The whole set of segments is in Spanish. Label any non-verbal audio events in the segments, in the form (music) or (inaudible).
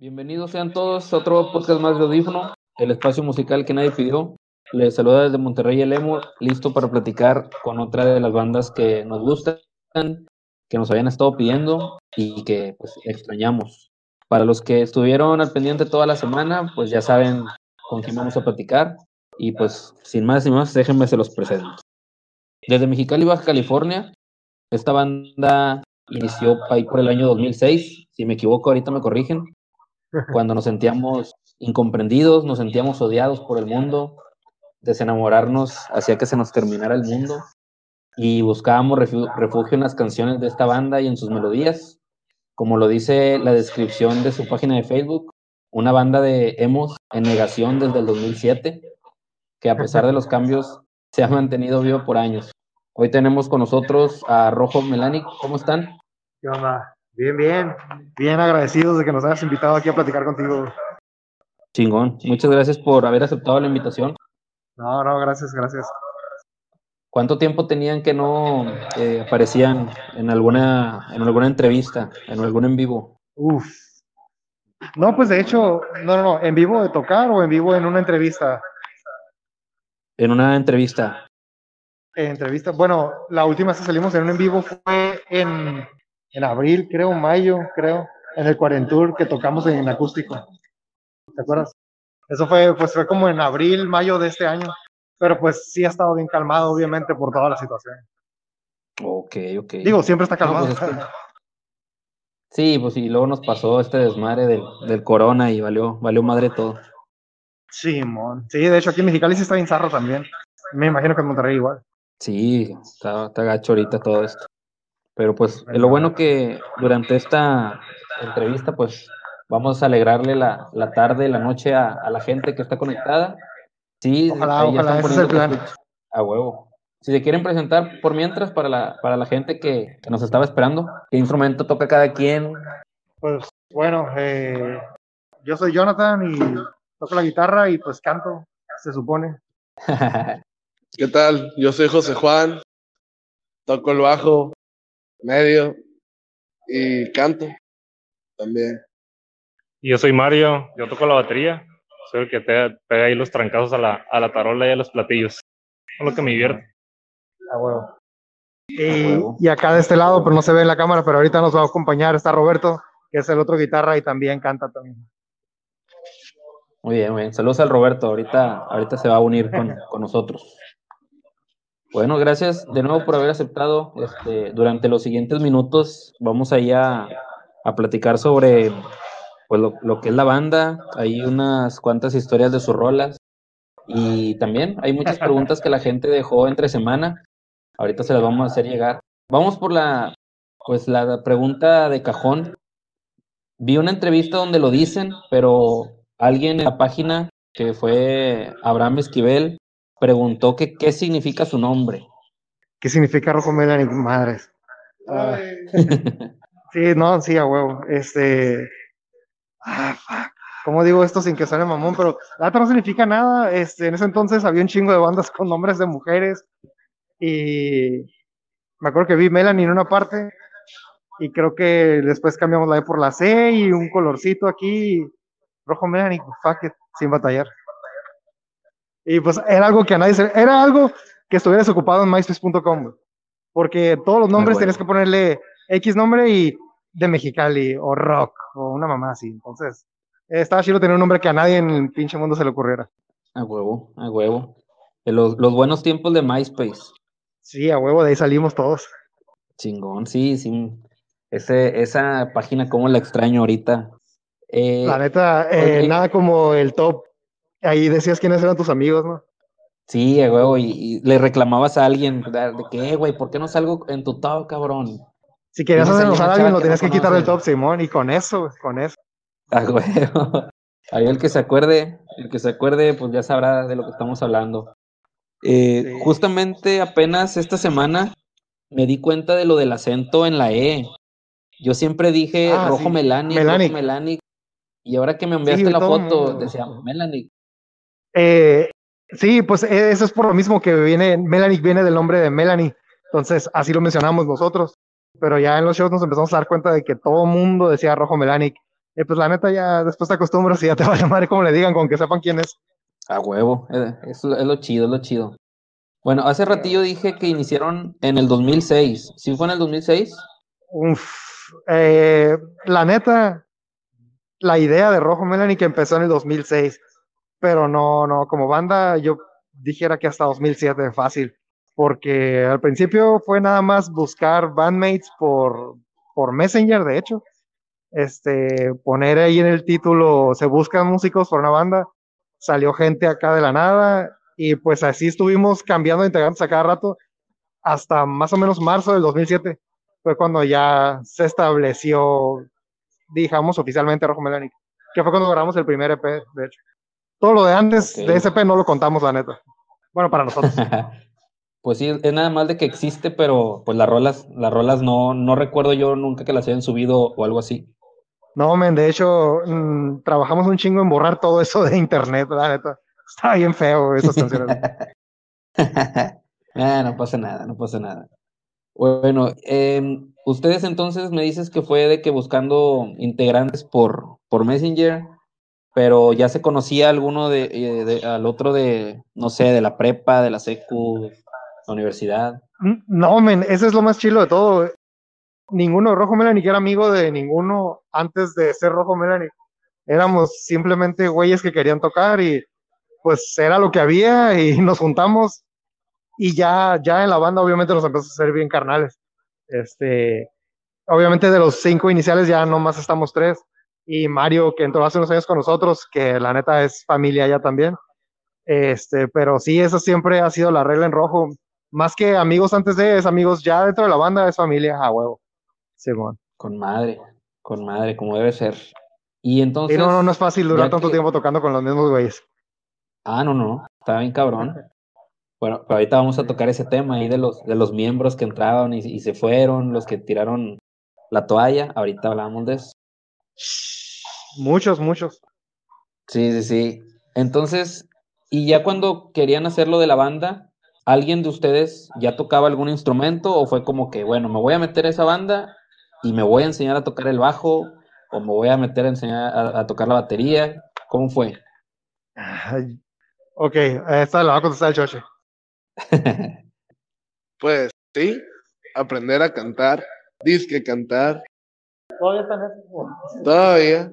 Bienvenidos sean todos a otro podcast más de Audífono, el espacio musical que nadie pidió. Les saluda desde Monterrey el Emo, listo para platicar con otra de las bandas que nos gustan, que nos habían estado pidiendo y que pues extrañamos. Para los que estuvieron al pendiente toda la semana, pues ya saben con quién vamos a platicar. Y pues sin más y más, déjenme se los presento. Desde Mexicali, Baja California, esta banda inició ahí por el año 2006. Si me equivoco, ahorita me corrigen. Cuando nos sentíamos incomprendidos, nos sentíamos odiados por el mundo, desenamorarnos hacía que se nos terminara el mundo y buscábamos refugio en las canciones de esta banda y en sus melodías. Como lo dice la descripción de su página de Facebook, una banda de emos en negación desde el 2007, que a pesar de los cambios se ha mantenido vivo por años. Hoy tenemos con nosotros a Rojo Melanic. ¿Cómo están? ¿Qué onda? Bien, bien. Bien agradecidos de que nos hayas invitado aquí a platicar contigo. Chingón. Muchas gracias por haber aceptado la invitación. No, no, gracias, gracias. ¿Cuánto tiempo tenían que no eh, aparecían en alguna, en alguna entrevista, en algún en vivo? Uf. No, pues de hecho, no, no, no, en vivo de tocar o en vivo en una entrevista. En una entrevista. En entrevista, bueno, la última que salimos en un en vivo fue en, en abril, creo, mayo, creo, en el Cuarentour que tocamos en acústico. ¿Te acuerdas? Eso fue, pues fue como en abril, mayo de este año. Pero pues sí ha estado bien calmado, obviamente, por toda la situación. Ok, ok. Digo, siempre está calmado. pues, es que- Sí, pues y luego nos pasó este desmadre del, del corona y valió, valió madre todo. Sí, mon. Sí, de hecho aquí en Mexicali sí está bien zarro también. Me imagino que en Monterrey igual. Sí, está, está gacho ahorita todo esto. Pero pues lo bueno que durante esta entrevista pues vamos a alegrarle la, la tarde, la noche a, a la gente que está conectada. Sí, Ojalá, ojalá, están ese es el poniendo plan. que- A huevo. Si se quieren presentar por mientras para la, para la gente que, que nos estaba esperando, ¿qué instrumento toca cada quien? Pues bueno, eh, yo soy Jonathan y toco la guitarra y pues canto, se supone. (laughs) ¿Qué tal? Yo soy José Juan, toco el bajo, medio y canto también. Y yo soy Mario, yo toco la batería, soy el que te pega ahí los trancazos a la, a la tarola y a los platillos. Es lo que me divierte. A huevo. Y, huevo. y acá de este lado, pero no se ve en la cámara, pero ahorita nos va a acompañar, está Roberto, que es el otro guitarra y también canta también. Muy bien, muy bien. Saludos al Roberto. Ahorita, ahorita se va a unir con, con nosotros. Bueno, gracias de nuevo por haber aceptado. Este, durante los siguientes minutos vamos ahí a, a platicar sobre pues, lo, lo que es la banda. Hay unas cuantas historias de sus rolas. Y también hay muchas preguntas que la gente dejó entre semana. Ahorita se las vamos a hacer llegar. Vamos por la, pues, la pregunta de cajón. Vi una entrevista donde lo dicen, pero alguien en la página, que fue Abraham Esquivel, preguntó que qué significa su nombre. ¿Qué significa rojo melanic? Madres. Ah, (laughs) sí, no, sí, a huevo. Este. Ah, fuck. ¿Cómo digo esto sin que suene mamón? Pero la neta no significa nada. Este, en ese entonces había un chingo de bandas con nombres de mujeres. Y me acuerdo que vi Melanie en una parte. Y creo que después cambiamos la E por la C y un colorcito aquí. Rojo Melanie, fuck it, sin batallar. Y pues era algo que a nadie se. Era algo que estuvieras ocupado en myspace.com. Porque todos los nombres huevo. tenías que ponerle X nombre y de Mexicali o rock o una mamá así. Entonces, estaba chido tener un nombre que a nadie en el pinche mundo se le ocurriera. A huevo, a huevo. De los, los buenos tiempos de MySpace. Sí, a huevo, de ahí salimos todos. Chingón, sí, sí. Ese, esa página, cómo la extraño ahorita. Eh, La neta, eh, nada como el top. Ahí decías quiénes eran tus amigos, ¿no? sí, huevo, y, y le reclamabas a alguien de que, "Eh, güey, ¿por qué no salgo en tu top, cabrón? Si querías hacer enojar a alguien, lo que tenías no que quitar del top, Simón, y con eso, güey, con eso. A huevo. (laughs) Ahí el que se acuerde, el que se acuerde, pues ya sabrá de lo que estamos hablando. Eh, Sí. Justamente apenas esta semana me di cuenta de lo del acento en la E. Yo siempre dije Ah, rojo sí. Melanic, Melanic. rojo Melanic. Y ahora que me enviaste Sí, la foto, decía Melanic. Eh, sí, pues eh, eso es por lo mismo que viene, Melanie viene del nombre de Melanie. Entonces, así lo mencionamos nosotros. Pero ya en los shows nos empezamos a dar cuenta de que todo mundo decía rojo Melanic. Y pues la neta ya después te acostumbras y ya te va a llamar como le digan, con que sepan quién es. A huevo, eh, es, es lo chido, es lo chido. Bueno, hace ratillo dije que iniciaron en el 2006. ¿Sí fue en el 2006? Uf, eh, la neta, la idea de Rojo Melanie que empezó en el 2006, pero no, no, como banda yo dijera que hasta 2007 fácil, porque al principio fue nada más buscar bandmates por, por Messenger, de hecho, este, poner ahí en el título, se buscan músicos por una banda, salió gente acá de la nada, y pues así estuvimos cambiando de integrantes a cada rato, hasta más o menos marzo del 2007, fue cuando ya se estableció, digamos, oficialmente Rojo Melanic, que fue cuando grabamos el primer EP, de hecho. Todo lo de antes de EP no lo contamos, la neta. Bueno, para nosotros. (laughs) pues sí, es nada más de que existe, pero pues las rolas, las rolas no, no recuerdo yo nunca que las hayan subido o algo así. No, men, de hecho, mmm, trabajamos un chingo en borrar todo eso de internet, la neta. Está bien feo esas canciones. (laughs) ah, no pasa nada, no pasa nada. Bueno, eh, ustedes entonces me dices que fue de que buscando integrantes por, por Messenger, pero ya se conocía alguno de, eh, de, al otro de, no sé, de la prepa, de la secu, la universidad. No, men, ese es lo más chilo de todo. Ninguno de Rojo Melanie que era amigo de ninguno antes de ser Rojo Melanie. Éramos simplemente güeyes que querían tocar y pues era lo que había y (laughs) nos juntamos y ya, ya en la banda obviamente nos empezó a hacer bien carnales. Este, obviamente de los cinco iniciales ya nomás estamos tres y Mario que entró hace unos años con nosotros, que la neta es familia ya también. Este, pero sí, eso siempre ha sido la regla en rojo. Más que amigos antes de, es amigos ya dentro de la banda, es familia a huevo. Simón. Con madre, con madre, como debe ser. Y entonces. Y no, no, no es fácil durar tanto que... tiempo tocando con los mismos güeyes. Ah, no, no, está bien cabrón. Bueno, pero ahorita vamos a tocar ese tema ahí de los, de los miembros que entraron y, y se fueron, los que tiraron la toalla. Ahorita hablamos de eso. Muchos, muchos. Sí, sí, sí. Entonces, y ya cuando querían hacerlo de la banda, ¿alguien de ustedes ya tocaba algún instrumento o fue como que, bueno, me voy a meter a esa banda y me voy a enseñar a tocar el bajo o me voy a meter a enseñar a, a tocar la batería? ¿Cómo fue? Ay, ok, esta la va a contestar el Choche. (laughs) pues sí, aprender a cantar, disque cantar. ¿Todavía están esos? Todavía.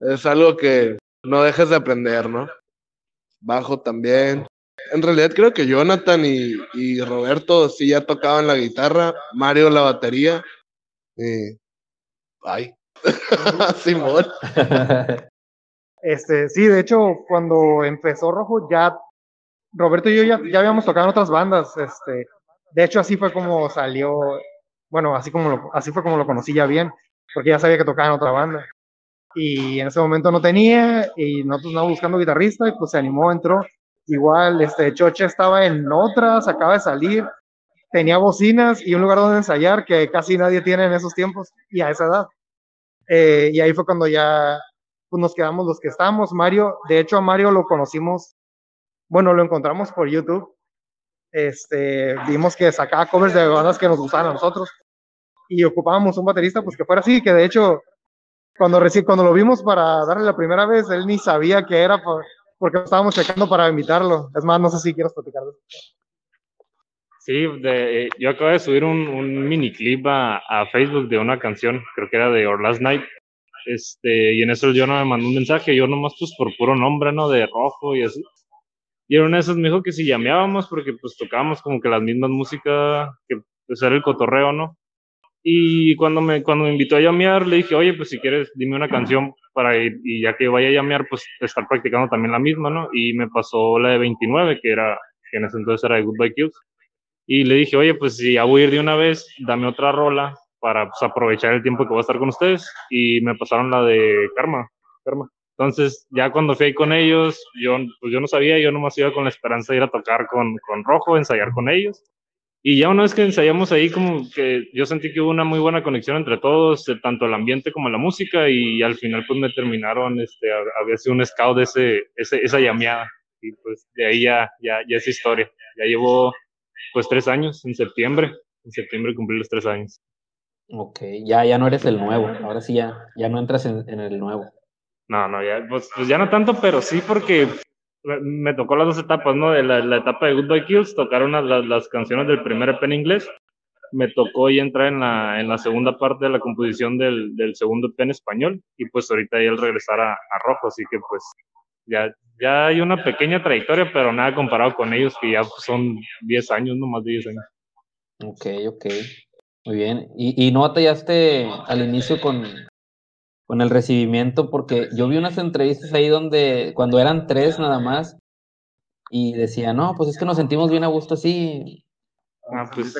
Es algo que no dejes de aprender, ¿no? Bajo también. En realidad creo que Jonathan y, y Roberto sí ya tocaban la guitarra, Mario la batería. Y... Ay. (laughs) Simón. (laughs) Este, sí, de hecho, cuando empezó Rojo, ya Roberto y yo ya, ya habíamos tocado en otras bandas. Este, de hecho, así fue como salió, bueno, así, como lo, así fue como lo conocí ya bien, porque ya sabía que tocaba en otra banda. Y en ese momento no tenía, y nosotros estábamos buscando guitarrista, y pues se animó, entró. Igual, este, Choche estaba en otras, acaba de salir, tenía bocinas y un lugar donde ensayar que casi nadie tiene en esos tiempos y a esa edad. Eh, y ahí fue cuando ya pues nos quedamos los que estamos. Mario, de hecho a Mario lo conocimos, bueno, lo encontramos por YouTube. Este, vimos que sacaba covers de bandas que nos gustaban a nosotros y ocupábamos un baterista pues que fuera así, que de hecho cuando recién cuando lo vimos para darle la primera vez, él ni sabía que era por, porque estábamos checando para invitarlo. Es más, no sé si quieres platicar. Sí, de, yo acabo de subir un, un mini clip a, a, Facebook de una canción, creo que era de Our Last Night, este, y en eso yo no me mandó un mensaje, yo nomás pues por puro nombre, ¿no? De rojo y así. Y en una de esas me dijo que si llameábamos porque pues tocábamos como que las mismas músicas, que pues era el cotorreo, ¿no? Y cuando me, cuando me invitó a llamear, le dije, oye, pues si quieres, dime una canción para ir, y ya que vaya a llamear, pues estar practicando también la misma, ¿no? Y me pasó la de 29, que era, que en ese entonces era de Goodbye Kills. Y le dije, oye, pues si ya voy a ir de una vez, dame otra rola para pues, aprovechar el tiempo que voy a estar con ustedes. Y me pasaron la de Karma, Karma. Entonces, ya cuando fui ahí con ellos, yo, pues yo no sabía, yo nomás iba con la esperanza de ir a tocar con, con Rojo, ensayar con ellos. Y ya una vez que ensayamos ahí, como que yo sentí que hubo una muy buena conexión entre todos, tanto el ambiente como la música, y al final pues me terminaron, este, había sido un scout de ese, ese, esa llameada, y pues de ahí ya, ya, ya es historia. Ya llevo pues tres años, en septiembre, en septiembre cumplí los tres años. Ok, ya, ya no eres el nuevo, ahora sí ya, ya no entras en, en el nuevo. No, no, ya, pues, pues, ya no tanto, pero sí porque me tocó las dos etapas, ¿no? De la, la etapa de Goodbye Kills, tocaron las, las, canciones del primer EP en inglés. Me tocó ya entrar en la, en la segunda parte de la composición del, del segundo EP en español. Y pues ahorita ya el regresar a, a Rojo, así que pues ya, ya hay una pequeña trayectoria, pero nada comparado con ellos, que ya son 10 años, no más de 10 años. Ok, ok. Muy bien. ¿Y, y no batallaste al inicio con, con el recibimiento? Porque yo vi unas entrevistas ahí donde, cuando eran tres nada más, y decía, no, pues es que nos sentimos bien a gusto así. Ah, pues,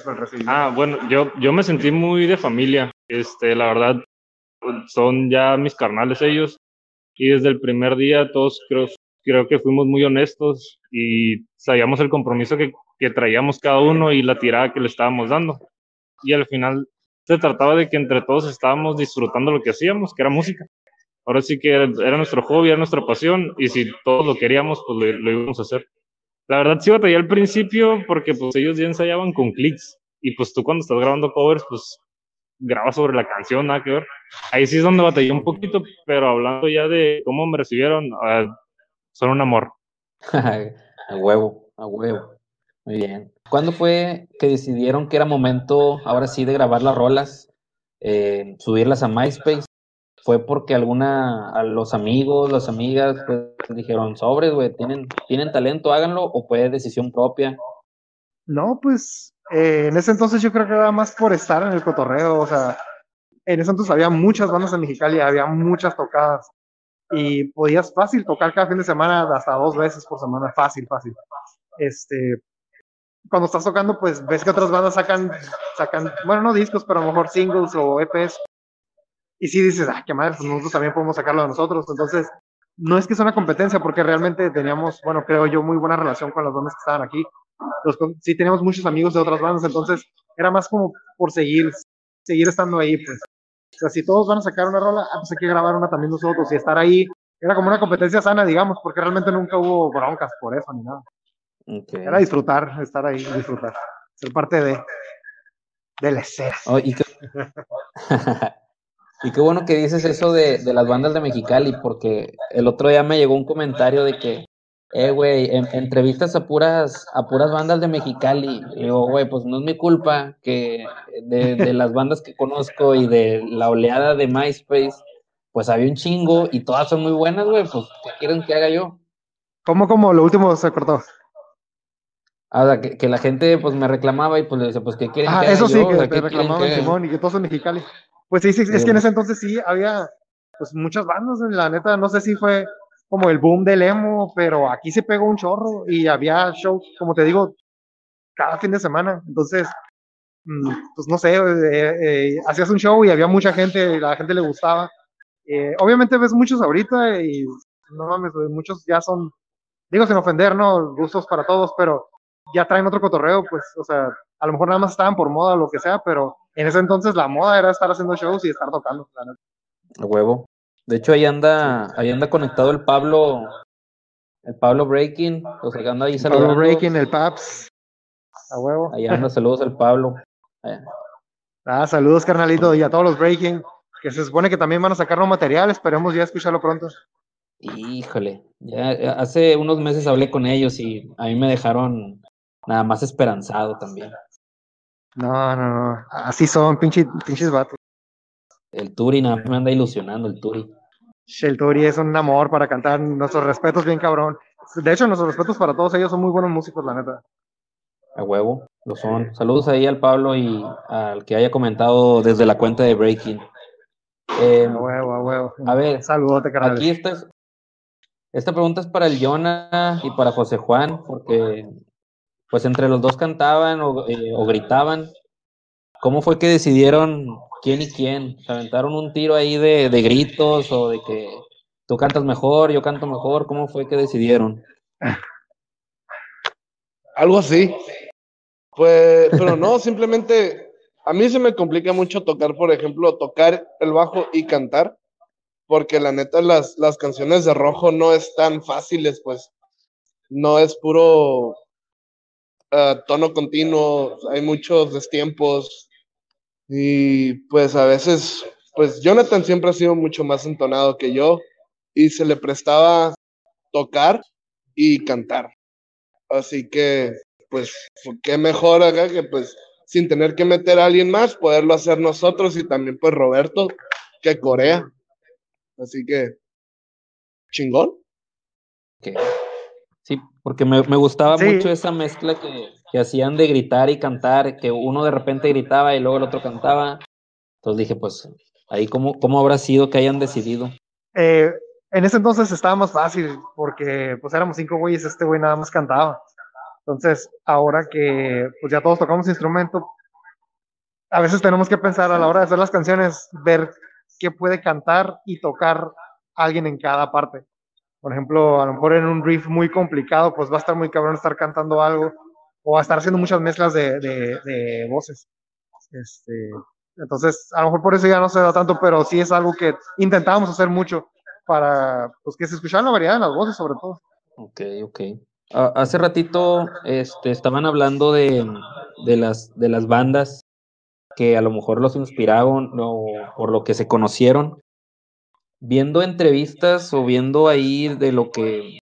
ah, bueno, yo, yo me sentí muy de familia. Este, la verdad, son ya mis carnales ellos. Y desde el primer día todos creo, creo que fuimos muy honestos y sabíamos el compromiso que, que traíamos cada uno y la tirada que le estábamos dando. Y al final se trataba de que entre todos estábamos disfrutando lo que hacíamos, que era música. Ahora sí que era, nuestro hobby, era nuestra pasión, y si todos lo queríamos, pues lo, íbamos a hacer. La verdad sí batallé al principio porque pues ellos ya ensayaban con clics, y pues tú cuando estás grabando covers, pues grabas sobre la canción, nada que ver. Ahí sí es donde batallé un poquito, pero hablando ya de cómo me recibieron, uh, son un amor. (laughs) a huevo, a huevo. Muy bien. ¿Cuándo fue que decidieron que era momento, ahora sí, de grabar las rolas, eh, subirlas a MySpace? ¿Fue porque alguna, a los amigos, las amigas, pues, dijeron, sobres, güey, ¿tienen, tienen talento, háganlo, o fue decisión propia? No, pues, eh, en ese entonces yo creo que era más por estar en el cotorreo, o sea, en ese entonces había muchas bandas en Mexicali, había muchas tocadas, y podías fácil tocar cada fin de semana hasta dos veces por semana, fácil, fácil. Este, cuando estás tocando, pues ves que otras bandas sacan, sacan, bueno, no discos, pero a lo mejor singles o EPs. Y sí dices, ah, qué madre, pues nosotros también podemos sacarlo de nosotros. Entonces, no es que sea una competencia, porque realmente teníamos, bueno, creo yo, muy buena relación con las bandas que estaban aquí. Los, sí, teníamos muchos amigos de otras bandas, entonces era más como por seguir, seguir estando ahí, pues. O sea, si todos van a sacar una rola, ah, pues hay que grabar una también nosotros y estar ahí. Era como una competencia sana, digamos, porque realmente nunca hubo broncas por eso ni nada. Era disfrutar, estar ahí, disfrutar. Ser parte de, de la escena. Oh, y, qué, (laughs) y, qué, bueno que dices eso de, de, las bandas de Mexicali, porque el otro día me llegó un comentario de que, eh, güey, en, entrevistas a puras, a puras bandas de Mexicali. Y digo, güey, pues no es mi culpa que de, de las bandas que conozco y de la oleada de MySpace, pues había un chingo y todas son muy buenas, güey, pues ¿qué quieren que haga yo? ¿Cómo, cómo? Lo último se cortó. Ah, que, que, la gente pues me reclamaba y pues le decía, pues ¿qué quieren ah, eso sí, que te reclamaban Simón y que todos son mexicali. Pues sí, sí, es que en ese entonces sí había pues muchas bandas, la neta, no sé si fue como el boom del emo, pero aquí se pegó un chorro y había show, como te digo, cada fin de semana. Entonces, mm, pues no sé, eh, eh, hacías un show y había mucha gente, la gente le gustaba. Eh, obviamente ves muchos ahorita y no mames, muchos ya son, digo sin ofender, ¿no? Gustos para todos, pero ya traen otro cotorreo, pues, o sea, a lo mejor nada más estaban por moda o lo que sea, pero en ese entonces la moda era estar haciendo shows y estar tocando. A huevo. De hecho, ahí anda, ahí anda conectado el Pablo, el Pablo Breaking, o sea, anda ahí saludando. Pablo Breaking, el Paps. A huevo. Ahí anda, saludos al Pablo. Ah, saludos, carnalito, y a todos los Breaking, que se supone que también van a sacar nuevo material, esperemos ya escucharlo pronto. Híjole, ya hace unos meses hablé con ellos y a mí me dejaron nada más esperanzado también. No, no, no. Así son, pinches, pinches vatos. El Turi nada me anda ilusionando, el Turi. El Turi es un amor para cantar. Nuestros respetos, bien cabrón. De hecho, nuestros respetos para todos ellos son muy buenos músicos, la neta. A huevo, lo son. Saludos ahí al Pablo y al que haya comentado desde la cuenta de Breaking. Eh, a huevo, a huevo. A ver, saludote, carnal. Aquí esta, esta pregunta es para el Jonah y para José Juan, porque pues entre los dos cantaban eh, o, gritaban. ¿Cómo fue que decidieron quién y quién? ¿Se aventaron un tiro ahí de, gritos o de que tú cantas mejor, yo canto mejor? ¿Cómo fue que decidieron? Algo así. Pues, pero no, (laughs) simplemente a mí se me complica mucho tocar, por ejemplo, tocar el bajo y cantar, porque la neta las, las canciones de rojo no es tan fáciles, pues no es puro tono continuo, hay muchos destiempos, Y pues a veces, pues Jonathan siempre ha sido mucho más entonado que yo y se le prestaba tocar y cantar. Así que, pues, qué mejor acá que pues sin tener que meter a alguien más, poderlo hacer nosotros y también pues Roberto, que Corea. Así que, chingón. Sí, porque me, gustaba mucho esa mezcla que, que, hacían de gritar y cantar, que uno de repente gritaba y luego el otro cantaba. Entonces dije, pues, ahí cómo, cómo habrá sido que hayan decidido. Eh, en ese entonces estaba más fácil, porque pues éramos cinco güeyes, este güey nada más cantaba. Entonces, ahora que pues ya todos tocamos instrumento, a veces tenemos que pensar a la hora de hacer las canciones, ver qué puede cantar y tocar alguien en cada parte. Por ejemplo, a lo mejor en un riff muy complicado, pues va a estar muy cabrón estar cantando algo o a estar haciendo muchas mezclas de, de, voces. Este, entonces, a lo mejor por eso ya no se da tanto, pero sí es algo que intentábamos hacer mucho para pues, que se escuchara la variedad de las voces, sobre todo. Ok, ok. Hace ratito este, estaban hablando de, las, de las bandas que a lo mejor los inspiraron o por lo que se conocieron. Viendo entrevistas o viendo ahí de lo que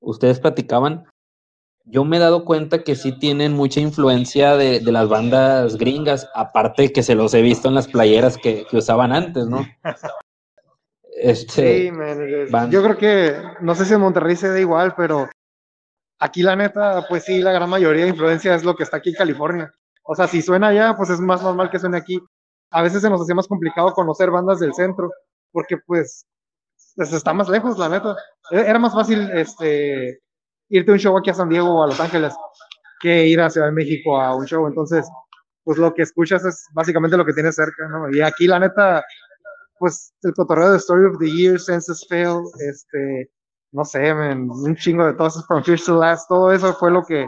ustedes platicaban, yo me he dado cuenta que sí tienen mucha influencia de, las bandas gringas, aparte que se los he visto en las playeras que, usaban antes, ¿no? Este, sí, yo creo que, no sé si en Monterrey se da igual, pero Aquí la neta, pues sí, la gran mayoría de influencia es lo que está aquí en California. O sea, si suena allá, pues es más normal que suene aquí. A veces se nos hacía más complicado conocer bandas del centro, porque pues, pues está más lejos, la neta. E-, era más fácil este, irte a un show aquí a San Diego o a Los Ángeles que ir a Ciudad de México a un show. Entonces, pues lo que escuchas es básicamente lo que tienes cerca, ¿no? Y aquí la neta, pues el cotorreo de Story of the Year, Census Fail, este, no sé, un chingo de todas esas From First to Last, todo eso fue lo que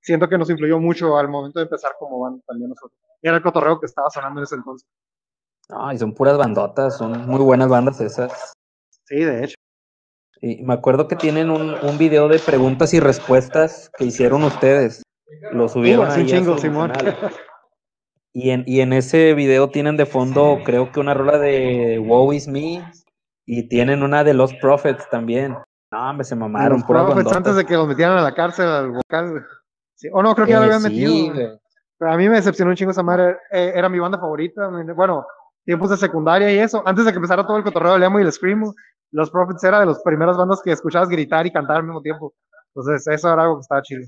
siento que nos influyó mucho al momento de empezar como banda también nosotros. Era el cotorreo que estaba sonando en ese entonces. Ay, son puras bandotas, son muy buenas bandas esas. Sí, de hecho. Y me acuerdo que tienen un, un video de preguntas y respuestas que hicieron ustedes. Lo subieron uh, ahí chingo, Simón. (laughs) Y en, y en ese video tienen de fondo, creo que una rola de Woe Is Me y tienen una de Los Prophets también. No, me se mamaron. Los Prophets antes de que los metieran a la cárcel al vocal. Sí. O no, creo que ya lo habían metido. Pero a mí me decepcionó un chingo esa madre. Eh, era mi banda favorita. Bueno, tiempos de secundaria y eso. Antes de que empezara todo el cotorreo del emo y el screamo, Los Prophets era de las primeras bandas que escuchabas gritar y cantar al mismo tiempo. Entonces, eso era algo que estaba chido.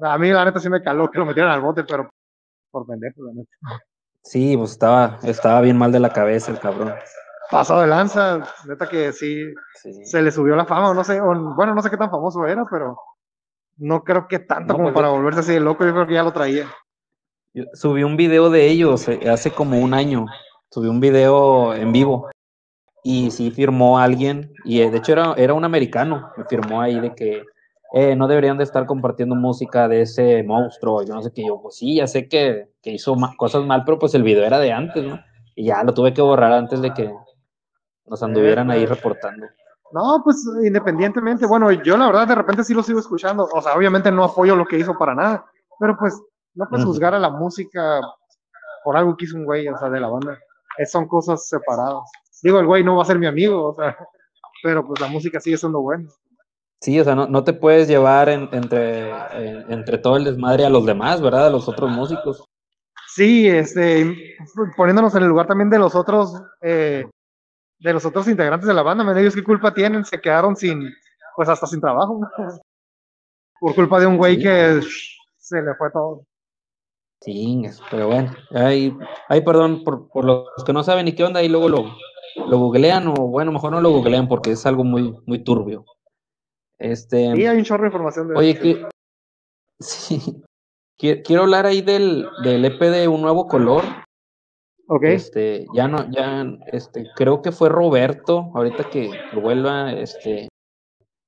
A mí, la neta, sí me caló que lo metieran al bote, pero por pendejo, la neta. Sí, pues estaba, estaba bien mal de la cabeza el cabrón pasado de lanza, neta que sí, se le subió la fama, no sé, bueno, no sé qué tan famoso era, pero no creo que tanto como pues para volverse así de loco, yo creo que ya lo traía. Subí un video de ellos eh, hace como un año, subí un video en vivo y sí firmó alguien, y eh, de hecho era, era un americano, me firmó ahí de que eh, no deberían de estar compartiendo música de ese monstruo, yo no sé qué, yo, pues sí, ya sé que, que hizo cosas mal, pero pues el video era de antes, ¿no? Y ya lo tuve que borrar antes de que, nos anduvieran ahí reportando. No, pues independientemente, bueno, yo la verdad de repente sí lo sigo escuchando, o sea, obviamente no apoyo lo que hizo para nada, pero pues no puedes juzgar a la música por algo que hizo un güey, o sea, de la banda. Es, son cosas separadas. Digo, el güey no va a ser mi amigo, o sea, pero pues la música sigue siendo buena. Sí, o sea, no, no te puedes llevar entre, entre todo el desmadre a los demás, ¿verdad? A los otros músicos. Sí, este, poniéndonos en el lugar también de los otros, eh, de los otros integrantes de la banda, me ellos qué culpa tienen, se quedaron sin, pues hasta sin trabajo, (laughs) por culpa de un güey que se le fue todo. Sí, pero bueno, ahí, ahí perdón por, por, los que no saben ni qué onda, y luego lo, lo googlean, o bueno, mejor no lo googlean porque es algo muy, muy turbio. Este, sí, hay un chorro de información de Oye, que, sí, quiero hablar ahí del, del EP de Un Nuevo Color, Okay. Este, ya no, ya, este, creo que fue Roberto, ahorita que vuelva, este,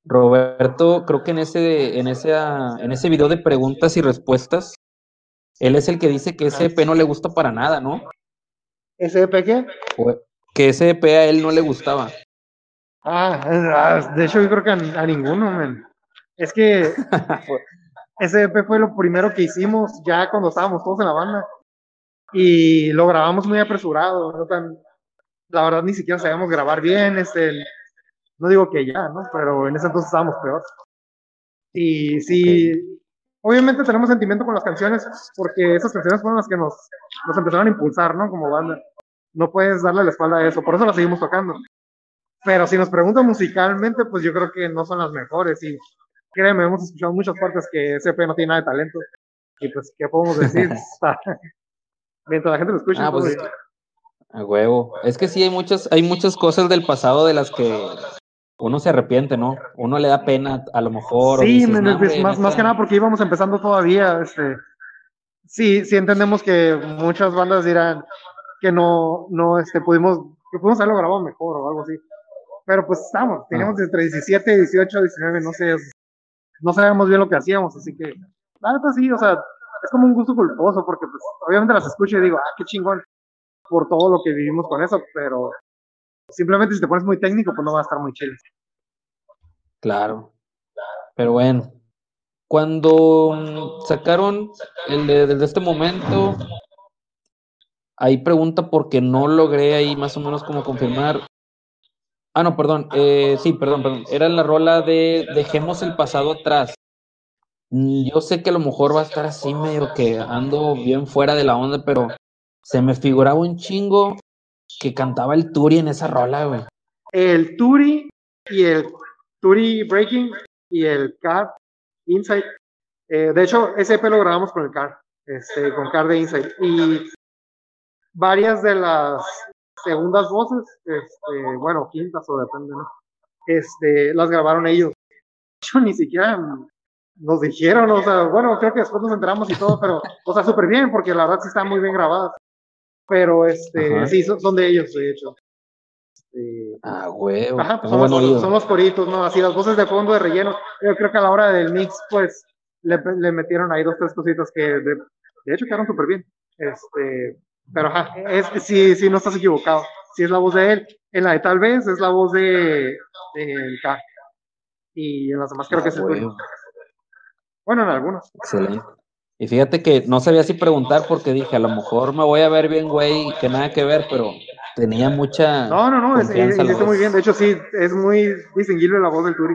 Roberto, creo que en ese, en ese, en ese video de preguntas y respuestas, él es el que dice que ese EP no le gusta para nada, ¿no? ¿Ese EP qué? Que ese EP a él no le gustaba. Ah, ah de hecho yo creo que a, ninguno, man. Es que (laughs) ese EP fue lo primero que hicimos ya cuando estábamos todos en la banda y lo grabamos muy apresurado, no tan, la verdad ni siquiera sabíamos grabar bien, este, no digo que ya, ¿no? Pero en ese entonces estábamos peor. Y sí, obviamente tenemos sentimiento con las canciones, porque esas canciones fueron las que nos, nos empezaron a impulsar, ¿no? Como banda. No puedes darle la espalda a eso, por eso las seguimos tocando. Pero si nos preguntan musicalmente, pues yo creo que no son las mejores. Y créeme, hemos escuchado muchas partes que SP no tiene nada de talento. Y pues, ¿qué podemos decir? (laughs) Mientras la gente lo escuche, Ah, pues, bien. A huevo. Es que sí hay muchas, hay muchas cosas del pasado de las que uno se arrepiente, ¿no? Uno le da pena a lo mejor. Sí, dices, men, "No, pues, hombre, más, más neta". que nada porque íbamos empezando todavía. Este, sí, sí entendemos que muchas bandas dirán que no, no, este, pudimos, que pudimos haberlo grabado mejor o algo así. Pero pues estamos, teníamos entre 17, 18, 19, no sé, no sabíamos bien lo que hacíamos, así que, la neta sí, o sea, es como un gusto culposo porque pues obviamente las escucho y digo, ah, qué chingón por todo lo que vivimos con eso, pero simplemente si te pones muy técnico, pues no va a estar muy chido. Claro. Pero bueno. Cuando mm, sacaron el de, este momento, ahí pregunta porque no logré ahí más o menos como confirmar. Ah, no, perdón. eh, sí, perdón, perdón. Era la rola de Dejemos el pasado atrás. Yo sé que a lo mejor va a estar así medio que ando bien fuera de la onda, pero se me figuraba un chingo que cantaba el Turi en esa rola, güey. el Turi y el Turi Breaking y el Car Inside. Eh, de hecho, ese EP lo grabamos con el Car, este, con Car de Inside. Y varias de las segundas voces, este, bueno, quintas o depende, ¿no? Este, las grabaron ellos. Yo ni siquiera nos dijeron, o sea, bueno, creo que después nos enteramos y todo, pero, o sea, súper bien, porque la verdad sí están muy bien grabadas. Pero, este, Ajá. sí, son, son de ellos, de hecho. Este, Ah, huevo. Ajá, pues Tengo son, los, oído. son los coritos, ¿no? Así las voces de fondo de relleno. Yo creo que a la hora del mix, pues, le, le metieron ahí dos, tres cositas que de, de hecho quedaron súper bien. Este, pero ajá, es, sí, sí, no estás equivocado. Si es la voz de él, en la de tal vez es la voz de, de el K. Y en las demás creo que es el tuyo. Bueno, en algunas. Excelente. Y fíjate que no sabía si preguntar porque dije, a lo mejor me voy a ver bien, güey, que nada que ver, pero tenía mucha No, no, no, es, la hiciste voz. muy bien. De hecho, sí, es muy distinguible la voz del Turi.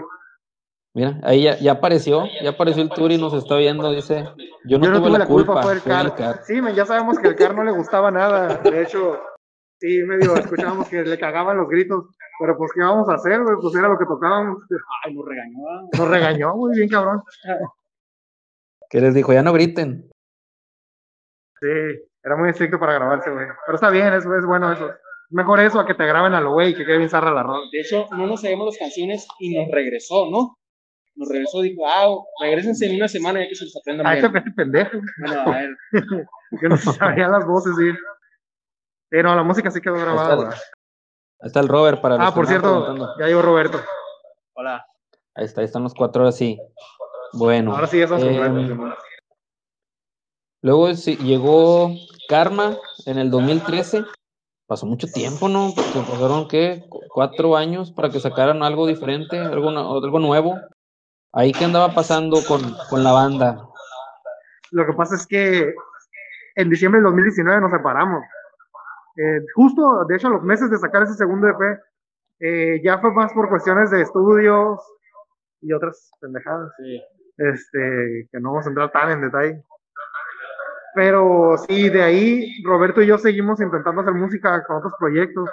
Mira, ahí ya, ya apareció, ya apareció el Turi, nos está viendo, dice, yo no, Yo no tuve, la culpa, fue el fue el Car. Car. Sí, ya sabemos que el Car no le gustaba nada. De hecho, sí, medio escuchábamos que le cagaban los gritos. Pero pues, ¿qué vamos a hacer, güey? Pues era lo que tocábamos. Ay, nos regañó. Nos regañó, muy bien, cabrón. Que les dijo, ya no griten. Sí, era muy estricto para grabarse, güey. Pero está bien, es, es bueno eso. Mejor eso a que te graben a lo güey y que quede bien zarra la rola. De hecho, no nos sabíamos las canciones y nos regresó, ¿no? Nos regresó, dijo, ah, regresense en una semana ya que se los aprendan Ay, este bien. pendejo. Bueno, a ver, (laughs) Que no se sabían las voces, sí. Pero la música sí quedó grabada, Ahí güey. está, ahí está el Robert para Ah, por cierto, ya llegó Roberto. hola. Ahí está, ahí están los cuatro horas, sí. Bueno. Ahora sí ya estamos eh. Luego sí, llegó Karma en el 2013. Pasó mucho tiempo, ¿no? Se pasaron, ¿qué? Cu- Cuatro años para que sacaran algo diferente, algo, algo nuevo. Ahí qué andaba pasando con, con la banda. Lo que pasa es que en diciembre del 2019 nos separamos. Eh, justo, de hecho, a los meses de sacar ese segundo EP, eh, ya fue más por cuestiones de estudios y otras pendejadas, Sí. Este, que no vamos a entrar tan en detalle. Pero sí, de ahí Roberto y yo seguimos intentando hacer música con otros proyectos,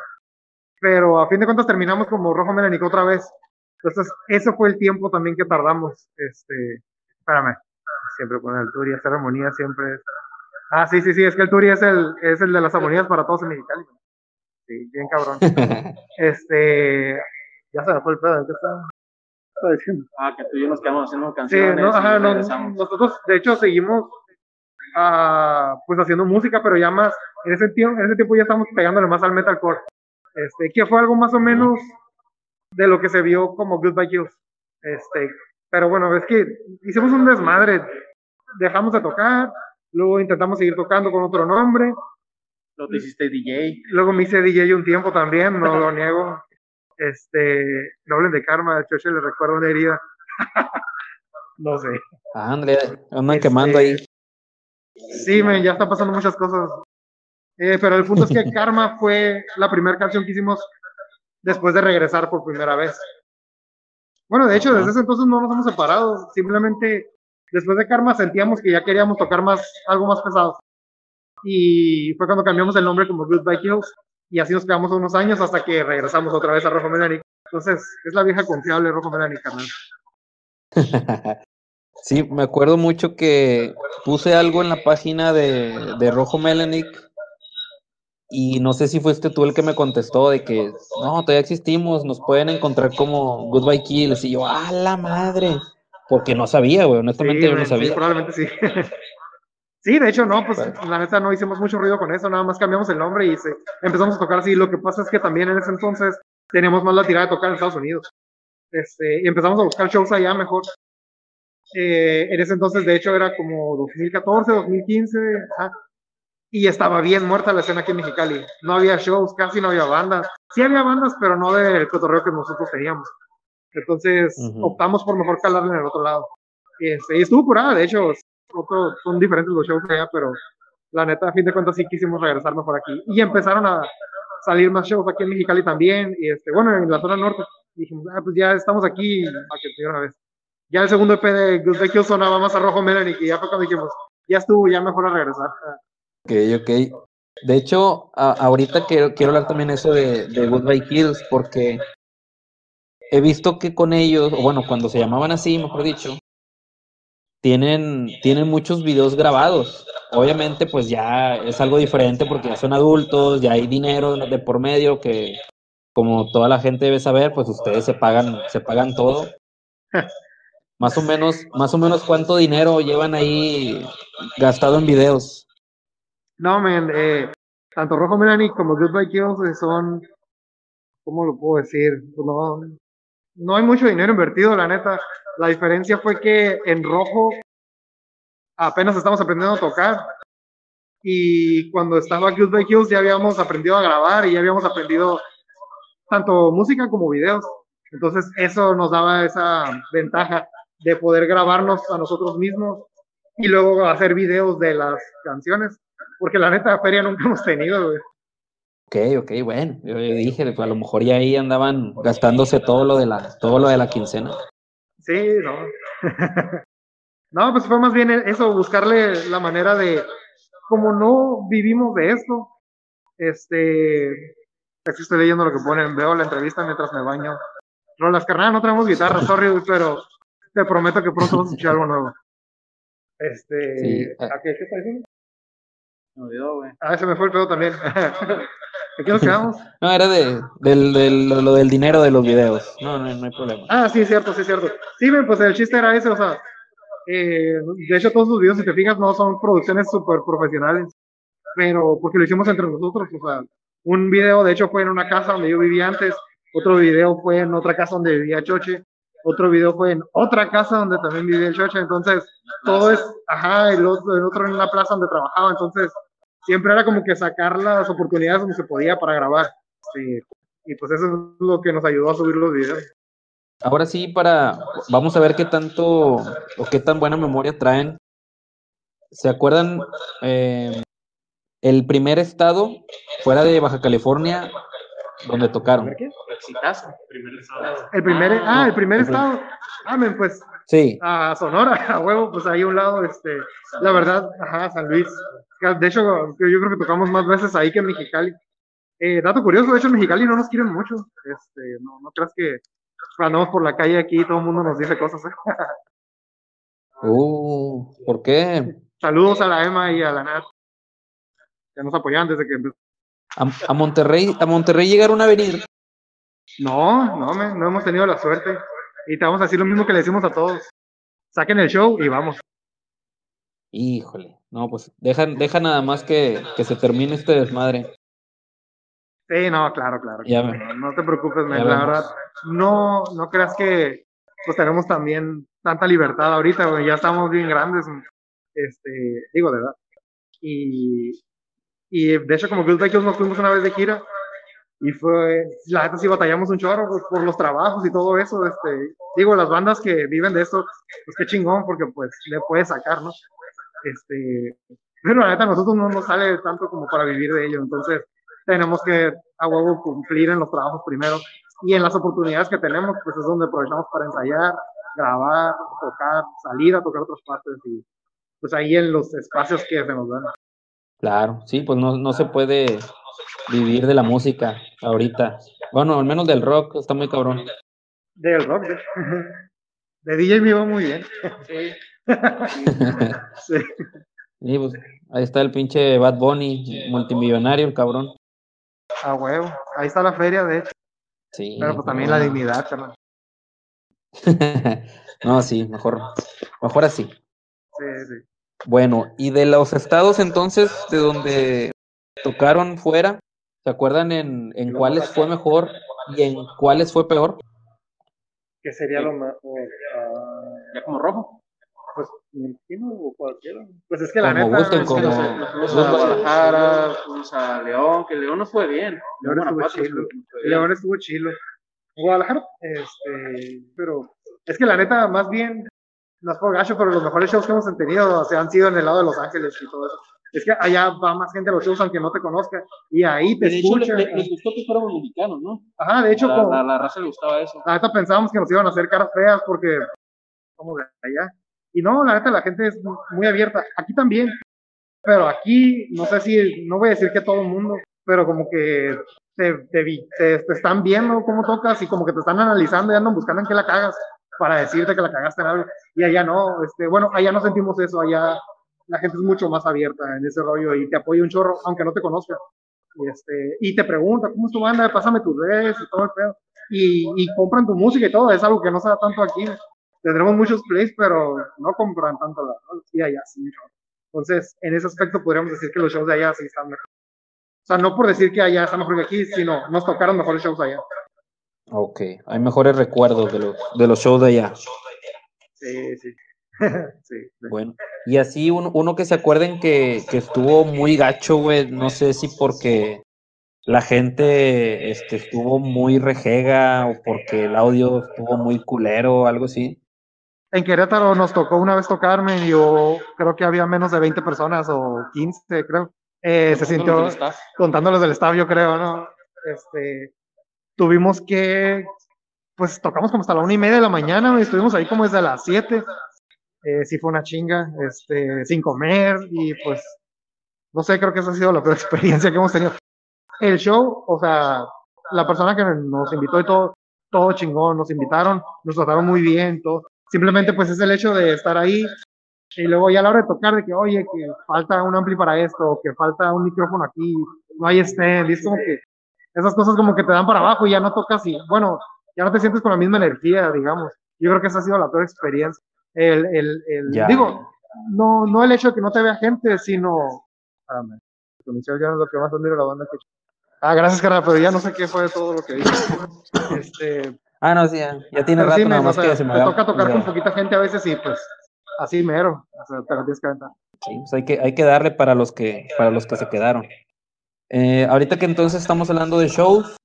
pero a fin de cuentas terminamos como Rojo Melanica otra vez. Entonces, eso fue el tiempo también que tardamos. Este, espérame, siempre ponen el Turi, hacer armonía siempre Ah, sí, sí, sí, es que el Turi es el, es el de las armonías para todos en Mexicali. Sí, bien cabrón. (laughs) Este, ya se me fue el pedo, ¿en qué estaba? Estaba diciendo? Ah, que tú y yo nos quedamos haciendo Sí, canciones. no, ajá, no, regresamos. nosotros de hecho seguimos ah, pues haciendo música, pero ya más, en ese tiempo, en ese tiempo ya estamos pegándole más al metalcore. Este, que fue algo más o menos de lo que se vio como Goodbye Hills. Este, pero bueno, es que hicimos un desmadre, dejamos de tocar, luego intentamos seguir tocando con otro nombre, Luego te hiciste DJ. luego me hice DJ un tiempo también, no lo niego. Este, no hablen de karma, de hecho le recuerdo una herida. (laughs) no sé. Ah, Andrea, andan Este, quemando ahí. Sí, men, ya están pasando muchas cosas Eh, pero el punto es que (laughs) Karma fue la primera canción que hicimos después de regresar por primera vez. Bueno, de hecho, desde ese entonces no nos hemos separado. Simplemente después de Karma sentíamos que ya queríamos tocar más, algo más pesado. Y fue cuando cambiamos el nombre como Goodbye Kills. Y así nos quedamos unos años hasta que regresamos otra vez a Rojo Melanic. Entonces, es la vieja confiable Rojo Melanic, carnal. (laughs) sí, me acuerdo mucho que puse algo en la página de, de Rojo Melanic y no sé si fuiste tú el que me contestó de que no, todavía existimos, nos pueden encontrar como Goodbye Kills. Y yo, ¡a la madre! Porque no sabía, güey, honestamente yo no sabía. probablemente sí. (laughs) sí, de hecho, no, pues la neta no hicimos mucho ruido con eso, nada más cambiamos el nombre y se, empezamos a tocar así. Lo que pasa es que también en ese entonces teníamos más la tirada de tocar en Estados Unidos. Este, y empezamos a buscar shows allá mejor. Eh, en ese entonces, de hecho, era como 2014, 2015, ajá y estaba bien muerta la escena aquí en Mexicali. No había shows, casi no había bandas. Sí había bandas, pero no del cotorreo que nosotros teníamos. Entonces optamos por mejor calarle en el otro lado. Este, y estuvo curada, de hecho, son diferentes los shows allá, pero la neta, a fin de cuentas, sí quisimos regresar mejor aquí. Y empezaron a salir más shows aquí en Mexicali también, y este, bueno, en la zona norte. Dijimos, ah, pues ya estamos aquí, a que vez. Ya el segundo EP de Kill sonaba más a Rojo Melanie, y ya fue cuando dijimos, ya estuvo, ya mejor a regresar. Ok, ok. De hecho, ahorita quiero, quiero hablar también eso de, de Goodbye Kills, porque he visto que con ellos, o bueno, cuando se llamaban así, mejor dicho, tienen, tienen muchos videos grabados. Obviamente, pues ya es algo diferente porque ya son adultos, ya hay dinero de por medio que, como toda la gente debe saber, pues ustedes se pagan, se pagan todo. (laughs) más o menos, más o menos cuánto dinero llevan ahí gastado en videos. No, man, eh, tanto Rojo Melanie como Goodbye Kills son, ¿cómo lo puedo decir? Pues no, no hay mucho dinero invertido, la neta. La diferencia fue que en Rojo apenas estamos aprendiendo a tocar. Y cuando estaba Goodbye Kills ya habíamos aprendido a grabar y ya habíamos aprendido tanto música como videos. Entonces eso nos daba esa ventaja de poder grabarnos a nosotros mismos y luego hacer videos de las canciones porque la neta feria nunca hemos tenido, güey. Ok, ok, bueno, yo, dije, pues, a lo mejor ya ahí andaban gastándose todo lo de la, todo lo de la quincena. Sí, no. (laughs) no, pues fue más bien eso, buscarle la manera de, como no vivimos de esto, este, aquí estoy leyendo lo que ponen, veo la entrevista mientras me baño. Rolas, carnal, no tenemos guitarra, sorry, (laughs) pero te prometo que pronto vamos a escuchar algo nuevo. Este, sí. ¿a qué, qué está diciendo? Me olvidó, güey. Ah, se me fue el pedo también. (laughs) ¿De qué nos quedamos? (laughs) No, era de, del, lo del dinero de los videos. No, no, no hay problema. Ah, sí, cierto, sí, cierto. Sí, pues el chiste era ese, o sea, eh, de hecho todos los videos, si te fijas, no son producciones súper profesionales, pero porque lo hicimos entre nosotros, o sea, un video de hecho fue en una casa donde yo vivía antes, otro video fue en otra casa donde vivía Choche, otro video fue en otra casa donde también vivía el Choche, entonces todo es, ajá, el otro, el otro en una plaza donde trabajaba, entonces siempre era como que sacar las oportunidades donde se podía para grabar. Y pues eso es lo que nos ayudó a subir los videos. Ahora sí, para, vamos a ver qué tanto o qué tan buena memoria traen. ¿Se acuerdan eh, el primer estado fuera de Baja California donde tocaron? ¿Qué? El primer, ah, ah el primer estado. Ah, pues Sí. A Sonora, (laughs) a huevo, pues ahí a un lado, este, la verdad, ajá, San Luis. De hecho, yo creo que tocamos más veces ahí que en Mexicali. Eh, dato curioso, de hecho en Mexicali no nos quieren mucho. Este, no, no creas que andamos por la calle aquí y todo el mundo nos dice cosas. ¿eh? (laughs) uh, ¿por qué? Saludos a la Emma y a la Nat, que nos apoyan desde que a, a, Monterrey, a Monterrey llegaron a venir. No, no, no hemos tenido la suerte. Y te vamos a decir lo mismo que le decimos a todos. Saquen el show y vamos. Híjole, no, pues deja, deja nada más que, que se termine este desmadre. Sí, no, claro, claro. no, te preocupes, la verdad. No, no creas que pues tenemos también tanta libertad ahorita, ya estamos bien grandes, este, digo de verdad. Y, y de hecho como Good nos fuimos una vez de gira y fue, la neta sí batallamos un chorro pues, por los trabajos y todo eso, este, digo, las bandas que viven de esto, pues qué chingón, porque pues le puedes sacar, ¿no? Este, Pero la neta, nosotros no nos sale tanto como para vivir de ello, entonces tenemos que a huevo cumplir en los trabajos primero y en las oportunidades que tenemos, pues es donde aprovechamos para ensayar, grabar, tocar, salir a tocar otras partes y pues ahí en los espacios que se nos dan. Claro, sí, pues no, no se puede vivir de la música ahorita. Bueno, al menos del rock está muy cabrón. Del rock, de, (laughs) de DJ me iba muy bien. Sí. (laughs) Sí. Y pues ahí está el pinche Bad Bunny, multimillonario, el cabrón. A huevo. Ahí está la feria, de hecho. Sí. Pero pues también la dignidad, carnal. (laughs) no, sí, mejor, mejor así. Sí, sí. Bueno, y de los estados entonces de donde tocaron fuera, ¿se acuerdan en, en cuáles fue mejor y en cuáles fue peor? Que sería lo más. ah, Ya como rojo. pues me imagino o cualquiera. Pues es que la Como neta. gusten, es que como- no sé, Nos fuimos a Guadalajara, fuimos a León, que León nos fue bien. León estuvo Guanajuato nos fue bien. León estuvo chilo. Guadalajara, este, pero es que la neta, más bien, no es por gacho, pero los mejores shows que hemos tenido o sea, han sido en el lado de Los Ángeles y todo eso. Es que allá va más gente a los shows aunque no te conozca y ahí te De hecho, le- escuchan. le- les gustó que fuéramos mexicanos, ¿no? Ajá, de hecho, la, como, la, la raza le gustaba eso. neta pensábamos que nos iban a hacer caras feas porque somos de allá. Y no, la neta, la gente es muy abierta. Aquí también. Pero aquí, no sé si, no voy a decir que todo el mundo, pero como que te, te- te están viendo cómo tocas y como que te están analizando y andan buscando en qué la cagas para decirte que la cagaste en algo. Y allá no, este, bueno, allá no sentimos eso, allá la gente es mucho más abierta en ese rollo y te apoya un chorro, aunque no te conozca. Y, este, y te pregunta, ¿cómo es tu banda? Pásame tus redes y todo el pedo. Y, y compran tu música y todo, es algo que no se da tanto aquí. Tendremos muchos plays, pero no compran tanto la y allá sí. Entonces, en ese aspecto podríamos decir que los shows de allá sí están mejor. O sea, no por decir que allá está mejor que aquí, sino nos tocaron mejores shows allá. Ok, hay mejores recuerdos de los, de los shows de allá. Sí, sí. (laughs) sí. Bueno, y así uno, uno que se acuerden que, que estuvo muy gacho, güey, no sé si porque la gente este, estuvo muy rejega o porque el audio estuvo muy culero o algo así. En Querétaro nos tocó una vez tocarme y yo creo que había menos de 20 personas o 15, creo. Eh, se sintió, contándolos del staff, yo creo, ¿no? Este, tuvimos que, pues tocamos como hasta la una y media de la mañana, güey, estuvimos ahí como desde las 7. Eh, sí fue una chinga, este, sin comer y pues, no sé, creo que esa ha sido la peor (laughs) experiencia que hemos tenido. El show, o sea, la persona que nos invitó y todo, todo chingón, nos invitaron, nos trataron muy bien, todo. Simplemente pues es el hecho de estar ahí y luego ya a la hora de tocar de que, oye, que falta un ampli para esto, que falta un micrófono aquí, no hay stand, y es como que esas cosas como que te dan para abajo y ya no tocas y, bueno, ya no te sientes con la misma energía, digamos. Yo creo que esa ha sido la peor experiencia. El, el, el, Ya. digo, no, no el hecho de que no te vea gente, sino, espérame, es lo que más admiro de la banda que Ah, gracias, cara, pero ya no sé qué fue todo lo que dije. Este, Ah, no, sí, ya, ya tiene rato sí, nada men, o más sea, que se me había- toca tocar ya. con poquita gente a veces y pues así mero, o sea, te la tienes que aventar. Sí, pues hay que, hay que darle para los que, para los que se quedaron. Eh, ahorita que entonces estamos hablando de shows,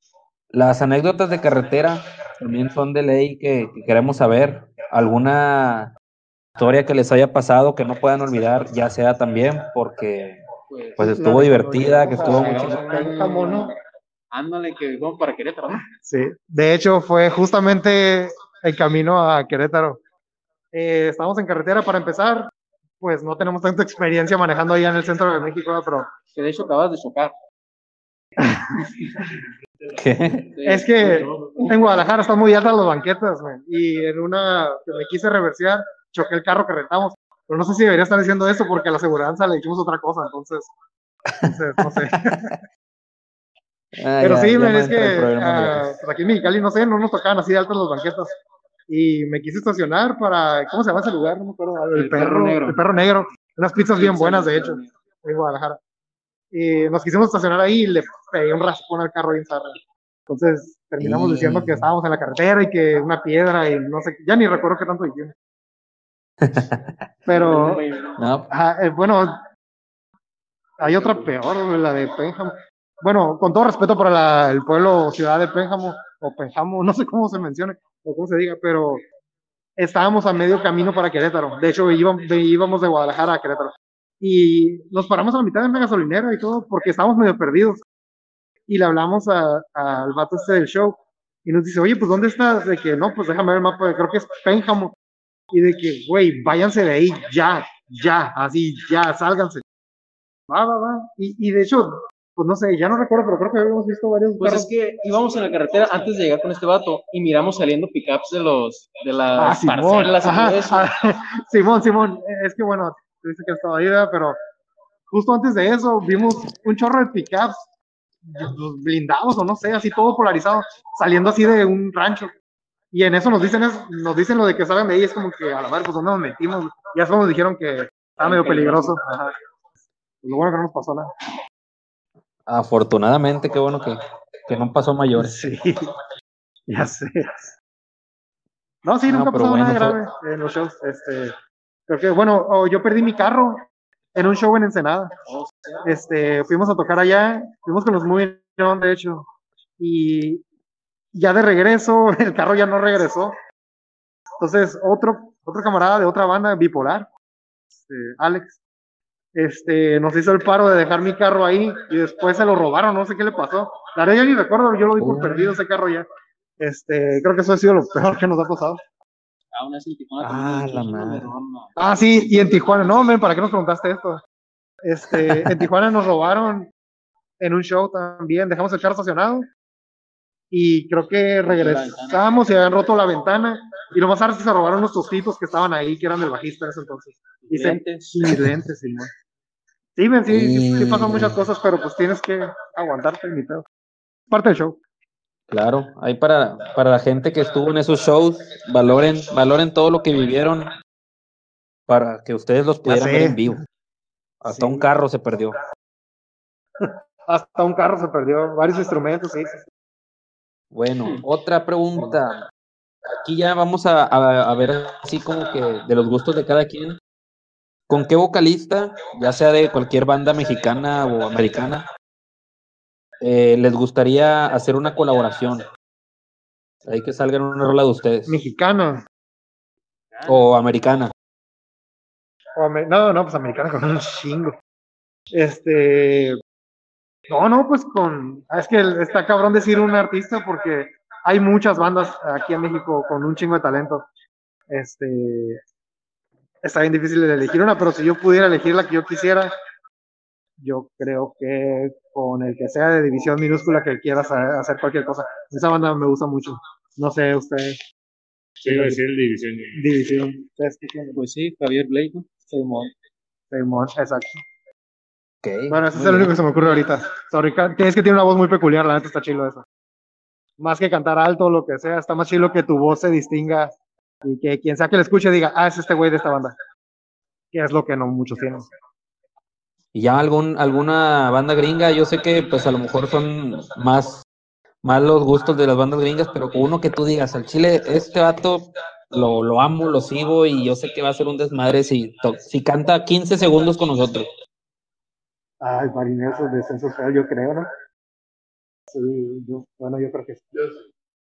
las anécdotas de carretera también son de ley que, que queremos saber. ¿Alguna historia que les haya pasado que no puedan olvidar, ya sea también porque pues estuvo divertida, que estuvo muy. Ándale, que vamos para Querétaro, ¿no? Sí, de hecho fue justamente el camino a Querétaro. Eh, estamos en carretera para empezar, pues no tenemos tanta experiencia manejando allá en el centro de México, pero Que de hecho acabas de chocar. (laughs) ¿Qué? (laughs) es que en Guadalajara están muy altas las banquetas, man, y en una que me quise reversear, choqué el carro que rentamos. Pero no sé si debería estar diciendo eso porque a la aseguranza le dijimos otra cosa, entonces, entonces no sé. Ah, Pero ya- sí, ya es que ah, pues aquí en Mexicali, no sé, no nos tocaban así de altas las banquetas. Y me quise estacionar para, ¿cómo se llama ese lugar? No me acuerdo. El, El perro, Perro Negro. El perro negro. Unas pizzas bien buenas, de hecho, en Guadalajara. Y nos quisimos estacionar ahí y le pegué un raspón al carro bien zarra. Entonces terminamos Y- diciendo que estábamos en la carretera y que una piedra y no sé, ya ni recuerdo qué tanto dijimos. (laughs) Pero, No, Ajá, eh, bueno, hay otra peor, la de Pénjamo. Bueno, con todo respeto para la- el pueblo, ciudad de Pénjamo, o Pénjamo, (laughs) no sé cómo se mencione, o cómo se diga, pero estábamos a medio camino para Querétaro. De hecho, íbamos, íbamos de Guadalajara a Querétaro. Y nos paramos a la mitad de una gasolinera y todo, porque estábamos medio perdidos. Y le hablamos a- al vato este del show. Y nos dice, oye, pues ¿dónde estás? De que no, pues déjame ver el mapa, creo que es Pénjamo. Y de que, güey, váyanse de ahí ya, ya, así, ya, sálganse. Va, va, va. Y, y de hecho, pues no sé, ya no recuerdo, pero creo que habíamos visto varios Pues carros. es que íbamos en la carretera antes de llegar con este vato y miramos saliendo pickups de los de las Ah, Simón. parcelas y todo eso. ah, (laughs) Simón, Simón. Es que bueno, dices que estaba ahí, ¿verdad? pero justo antes de eso vimos un chorro de pickups blindados o no sé, así todo polarizado, saliendo así de un rancho. Y en eso nos dicen, es- nos dicen lo de que salgan de ahí, es como que a la madre, pues dónde nos metimos. Ya es cuando nos dijeron que estaba medio peligroso. Ajá. Pues, lo bueno que no nos pasó nada. Afortunadamente, qué bueno que, que no pasó mayores. Sí, (laughs) ya sé. No, sí, No, nunca pasó bueno, nada grave en los shows. Este, creo que, bueno, o yo perdí mi carro en un show en Ensenada. Este, fuimos a tocar allá, fuimos con los muy de hecho, y ya de regreso, (laughs) el carro ya no regresó. Entonces, otro, otro camarada de otra banda, bipolar, este, Alex, este, nos hizo el paro de dejar mi carro ahí y después se lo robaron, no sé qué le pasó. La verdad ya ni recuerdo, yo lo di por Oh. perdido ese carro ya. Este, creo que eso ha sido lo peor que nos ha pasado. Ah, una vez en Tijuana Ah, la madre. Ah, sí, y en Tijuana, no, men, ¿para qué nos preguntaste esto? Este, (laughs) en Tijuana nos robaron en un show también, dejamos el carro estacionado y creo que regresamos y habían roto la ventana y lo más tarde se robaron los tostitos que estaban ahí, que eran del bajista en ese entonces. Y se- Lentes. y mis lentes, sí, man. Sí, men, sí, sí, sí Mm. pasan muchas cosas, pero pues tienes que aguantarte ni pedo. Parte del show. Claro, ahí para, para la gente que estuvo en esos shows, valoren, valoren todo lo que vivieron para que ustedes los pudieran ver en vivo. Hasta Sí. un carro se perdió. (laughs) Hasta un carro se perdió, varios instrumentos, sí. Bueno, otra pregunta. Aquí ya vamos a, a- a ver así como que de los gustos de cada quien. ¿Con qué vocalista, ya sea de cualquier banda mexicana o americana, eh, les gustaría hacer una colaboración? Ahí que salgan una rola de ustedes. Mexicano. O americana. O no, no, pues americana con un chingo. Este. No, no, pues con. ah, Es que está cabrón decir un artista porque hay muchas bandas aquí en México con un chingo de talento. Este. Está bien difícil de elegir una, pero si yo pudiera elegir la que yo quisiera, yo creo que con el que sea de división minúscula que quieras ha- hacer cualquier cosa. Esa banda me gusta mucho. No sé, usted. Sí, iba a decir el división. División. ¿Ustedes qué tienen? Pues sí, Javier Blake. Simón. Simón, exacto. Ok, Bueno, ese es el único que se me ocurre ahorita. Sorry, tienes que tiene una voz muy peculiar, la neta está chilo eso. Más que cantar alto o lo que sea, está más chilo que tu voz se distinga y que quien sea que le escuche diga, ah, es este güey de esta banda. Que es lo que no muchos tienen. Y ya algún, alguna banda gringa, yo sé que pues a lo mejor son más, más los gustos de las bandas gringas, pero con uno que tú digas, al chile, este vato lo, lo amo, lo sigo y yo sé que va a ser un desmadre si, to- si canta 15 segundos con nosotros. Ay, marineros de Censo Feo, yo creo, ¿no? Sí, yo, bueno, yo creo que sí.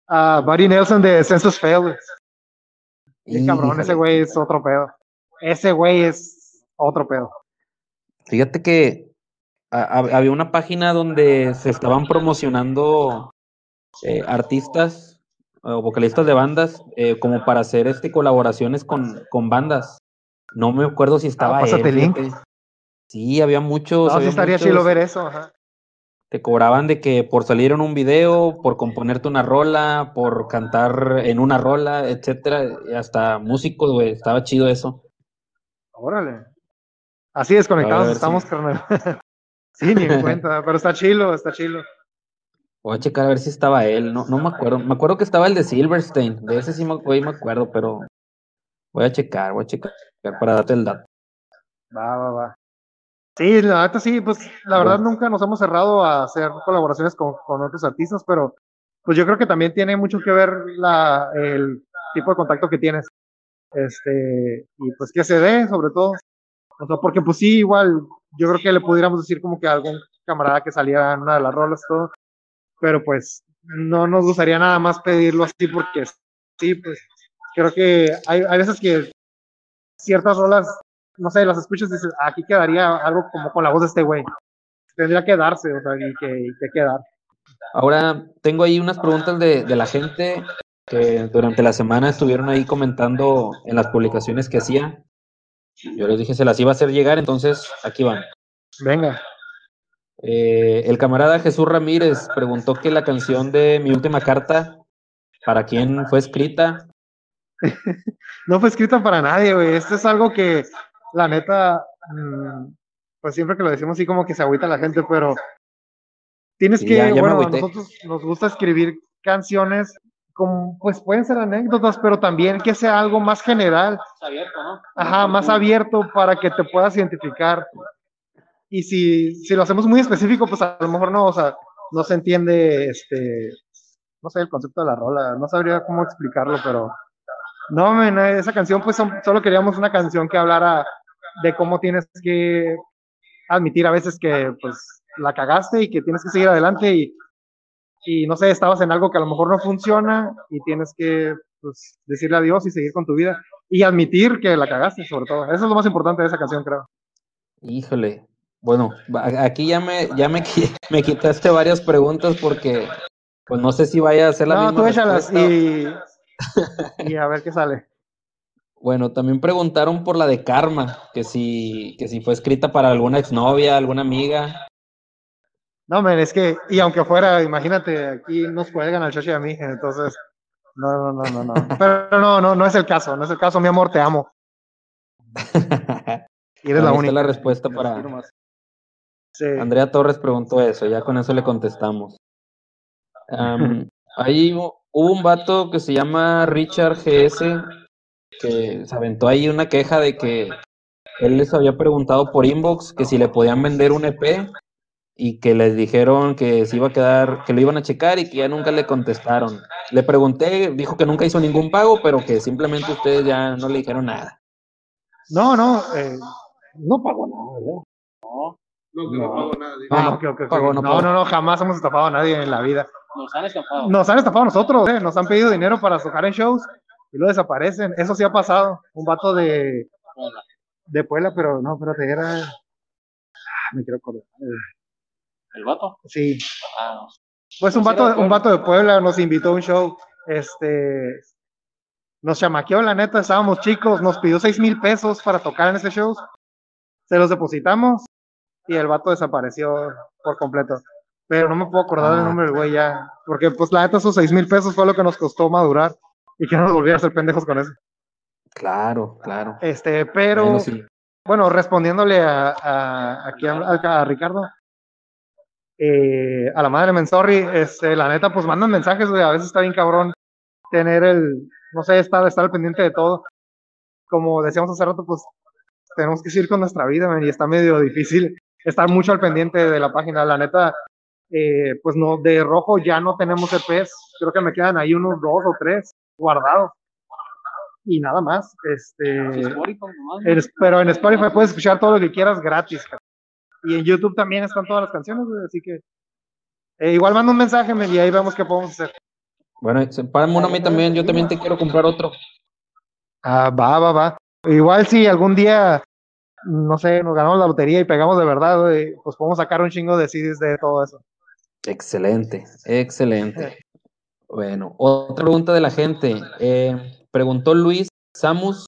Ah, Buddy Nelson de Census Fail. Qué cabrón, ese güey es otro pedo. Ese güey es otro pedo. Fíjate que a- a- había una página donde se estaban promocionando eh, artistas o vocalistas de bandas eh, como para hacer este colaboraciones con, con bandas. No me acuerdo si estaba él, Ah, pásate el link. Sí, había muchos. No, sí había estaría muchos. chilo ver eso, ajá. Te cobraban de que por salir en un video, por componerte una rola, por cantar en una rola, etcétera, hasta músicos, güey, estaba chido eso. Órale. Así desconectados ver, estamos, carnal. (laughs) sí, ni en cuenta, pero está chilo, está chilo. Voy a checar a ver si estaba él, no, no me acuerdo. Me acuerdo que estaba el de Silverstein, de ese sí me, me acuerdo, pero voy a checar, voy a checar para darte el dato. Va, va, va. Sí, la neta sí, pues la verdad nunca nos hemos cerrado a hacer colaboraciones con, con otros artistas, pero pues yo creo que también tiene mucho que ver la, el tipo de contacto que tienes. Este, y pues que se dé, sobre todo. O sea, porque pues sí, igual, yo creo que le pudiéramos decir como que a algún camarada que saliera en una de las rolas, todo, pero pues no nos gustaría nada más pedirlo así porque sí, pues creo que hay, hay veces que ciertas rolas no sé, las escuchas y dices, aquí quedaría algo como con la voz de este güey. Tendría que darse, o sea, y que, y que quedar. Ahora tengo ahí unas preguntas de, de la gente que durante la semana estuvieron ahí comentando en las publicaciones que hacía. Yo les dije se las iba a hacer llegar, entonces aquí van. Venga. Eh, el camarada Jesús Ramírez preguntó que la canción de Mi Última Carta, ¿para quién fue escrita? (laughs) no fue escrita para nadie, güey. Esto es algo que, la neta, mm, pues siempre que lo decimos así como que se agüita la gente, pero tienes Sí, que, ya- ya me bueno, a nosotros nos gusta escribir canciones como, pues pueden ser anécdotas, pero también que sea algo más general. Es abierto, ¿no? Ajá, más abierto para que te puedas identificar. Y si, si lo hacemos muy específico, pues a lo mejor no, o sea, no se entiende, este, no sé, el concepto de la rola, no sabría cómo explicarlo, pero no, men, esa canción, pues son- solo queríamos una canción que hablara de cómo tienes que admitir a veces que, pues, la cagaste y que tienes que seguir adelante y, y no sé, estabas en algo que a lo mejor no funciona y tienes que, pues, decirle adiós y seguir con tu vida y admitir que la cagaste, sobre todo. Eso es lo más importante de esa canción, creo. Híjole. Bueno, aquí ya me, ya me, me quitaste varias preguntas porque pues no sé si vaya a ser la No, misma tú échalas y, (laughs) y a ver qué sale. Bueno, también preguntaron por la de Karma, que si, que si fue escrita para alguna exnovia, alguna amiga. No, men, es que, y aunque fuera, imagínate, aquí nos cuelgan al Chachi y a mí, entonces, no, no, no, no, no. (laughs) Pero no, no, no es el caso, no es el caso, mi amor, te amo. (laughs) Y eres la única. la respuesta para. Sí. Andrea Torres preguntó eso, ya con eso le contestamos. Am, (laughs) ahí hu- hubo un vato que se llama Richard GS que se aventó ahí una queja de que él les había preguntado por inbox que si le podían vender un EP y que les dijeron que se iba a quedar, que lo iban a checar y que ya nunca le contestaron. Le pregunté, dijo que nunca hizo ningún pago, pero que simplemente ustedes ya no le dijeron nada. No, no, eh, no pagó nada, ¿verdad? No, que No. no pago nada. No, Ah, no, que- que- pagó, que- no no, pagó. no, no, jamás hemos estafado a nadie en la vida. Nos han escapado. Nos han estafado a nosotros, eh, nos han pedido dinero para tocar en shows y luego desaparecen. Eso sí ha pasado. Un vato de, de Puebla, pero no, espérate, era. Ah, me quiero acordar. Eh, ¿El vato? Sí, Ah, no. Pues un vato, de un Puebla. vato de Puebla nos invitó a un show. Este. Nos chamaqueó, la neta, estábamos chicos, nos pidió seis mil pesos para tocar en ese show. Se los depositamos y el vato desapareció por completo. Pero no me puedo acordar del Ah. nombre del güey ya. Porque, pues, la neta, esos seis mil pesos fue lo que nos costó madurar y que no nos volviera a hacer pendejos con eso. Claro, claro. Este, pero. Bueno, sí. Bueno, respondiéndole a, a, aquí a, a Ricardo, eh, a la madre Mensorri, este, la neta, pues mandan mensajes, güey, a veces está bien cabrón tener el, no sé, estar, estar al pendiente de todo. Como decíamos hace rato, pues tenemos que seguir con nuestra vida, man, y está medio difícil estar mucho al pendiente de la página. La neta, eh, pues no, de rojo ya no tenemos EPs, creo que me quedan ahí unos dos o tres guardados. Y nada más, este... Pero en Spotify puedes escuchar todo lo que quieras gratis. cara. Y en YouTube también están todas las canciones, güey, así que eh, igual manda un mensaje men, y ahí vemos qué podemos hacer. Bueno, sepárame uno a mí también, yo también te quiero comprar otro. Ah, va, va, va. Igual si algún día, no sé, nos ganamos la lotería y pegamos de verdad, güey, pues podemos sacar un chingo de CDs de todo eso. Excelente, excelente. Bueno, otra pregunta de la gente. Eh, preguntó Luis Samus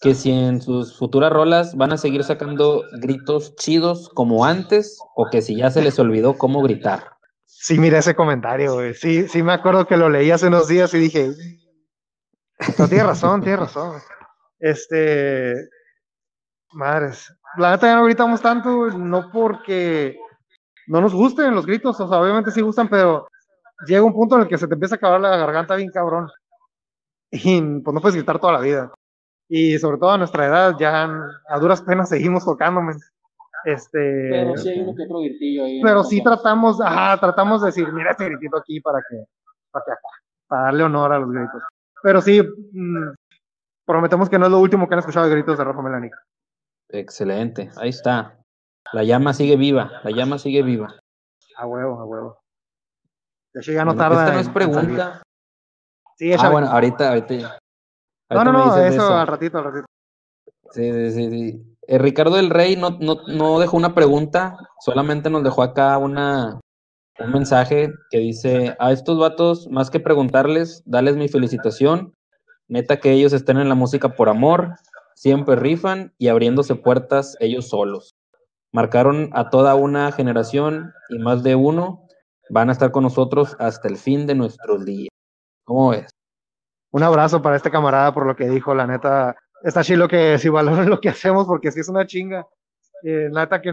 que si en sus futuras rolas van a seguir sacando gritos chidos como antes o que si ya se les olvidó cómo gritar. Sí, miré ese comentario, güey. Sí, sí me acuerdo que lo leí hace unos días y dije, no, tiene razón, tiene razón. Este, madres, la neta ya no gritamos tanto, no porque no nos gusten los gritos, o sea, obviamente sí gustan, pero llega un punto en el que se te empieza a acabar la garganta bien cabrón. Y pues no puedes gritar toda la vida. Y sobre todo a nuestra edad, ya a duras penas seguimos tocando, men. Este, Pero sí hay uno que otro gritillo ahí. pero sí tratamos, ajá, tratamos de decir, mira este gritito aquí para que, para que acá, para darle honor a los gritos. Pero sí, mm, prometemos que no es lo último que han escuchado de gritos de Rafa Melanic. Excelente, ahí está. La llama sigue viva, la llama sigue viva. A huevo, a huevo. De hecho, ya no Bueno, tarda. Esta no es pregunta. Sí, Ah, bueno, ahorita, ahorita. No, no, no, eso. al ratito, al ratito. Sí, sí, sí. sí. Eh, Ricardo del Rey no, no, no dejó una pregunta, solamente nos dejó acá una, un mensaje que dice, a estos vatos, más que preguntarles, dales mi felicitación. Neta que ellos estén en la música por amor, siempre rifan y abriéndose puertas ellos solos. Marcaron a toda una generación y más de uno van a estar con nosotros hasta el fin de nuestros días. ¿Cómo ves? Un abrazo para este camarada por lo que dijo, la neta. Está chido que si valoran (laughs) lo que hacemos, porque sí es una chinga. Eh, neta que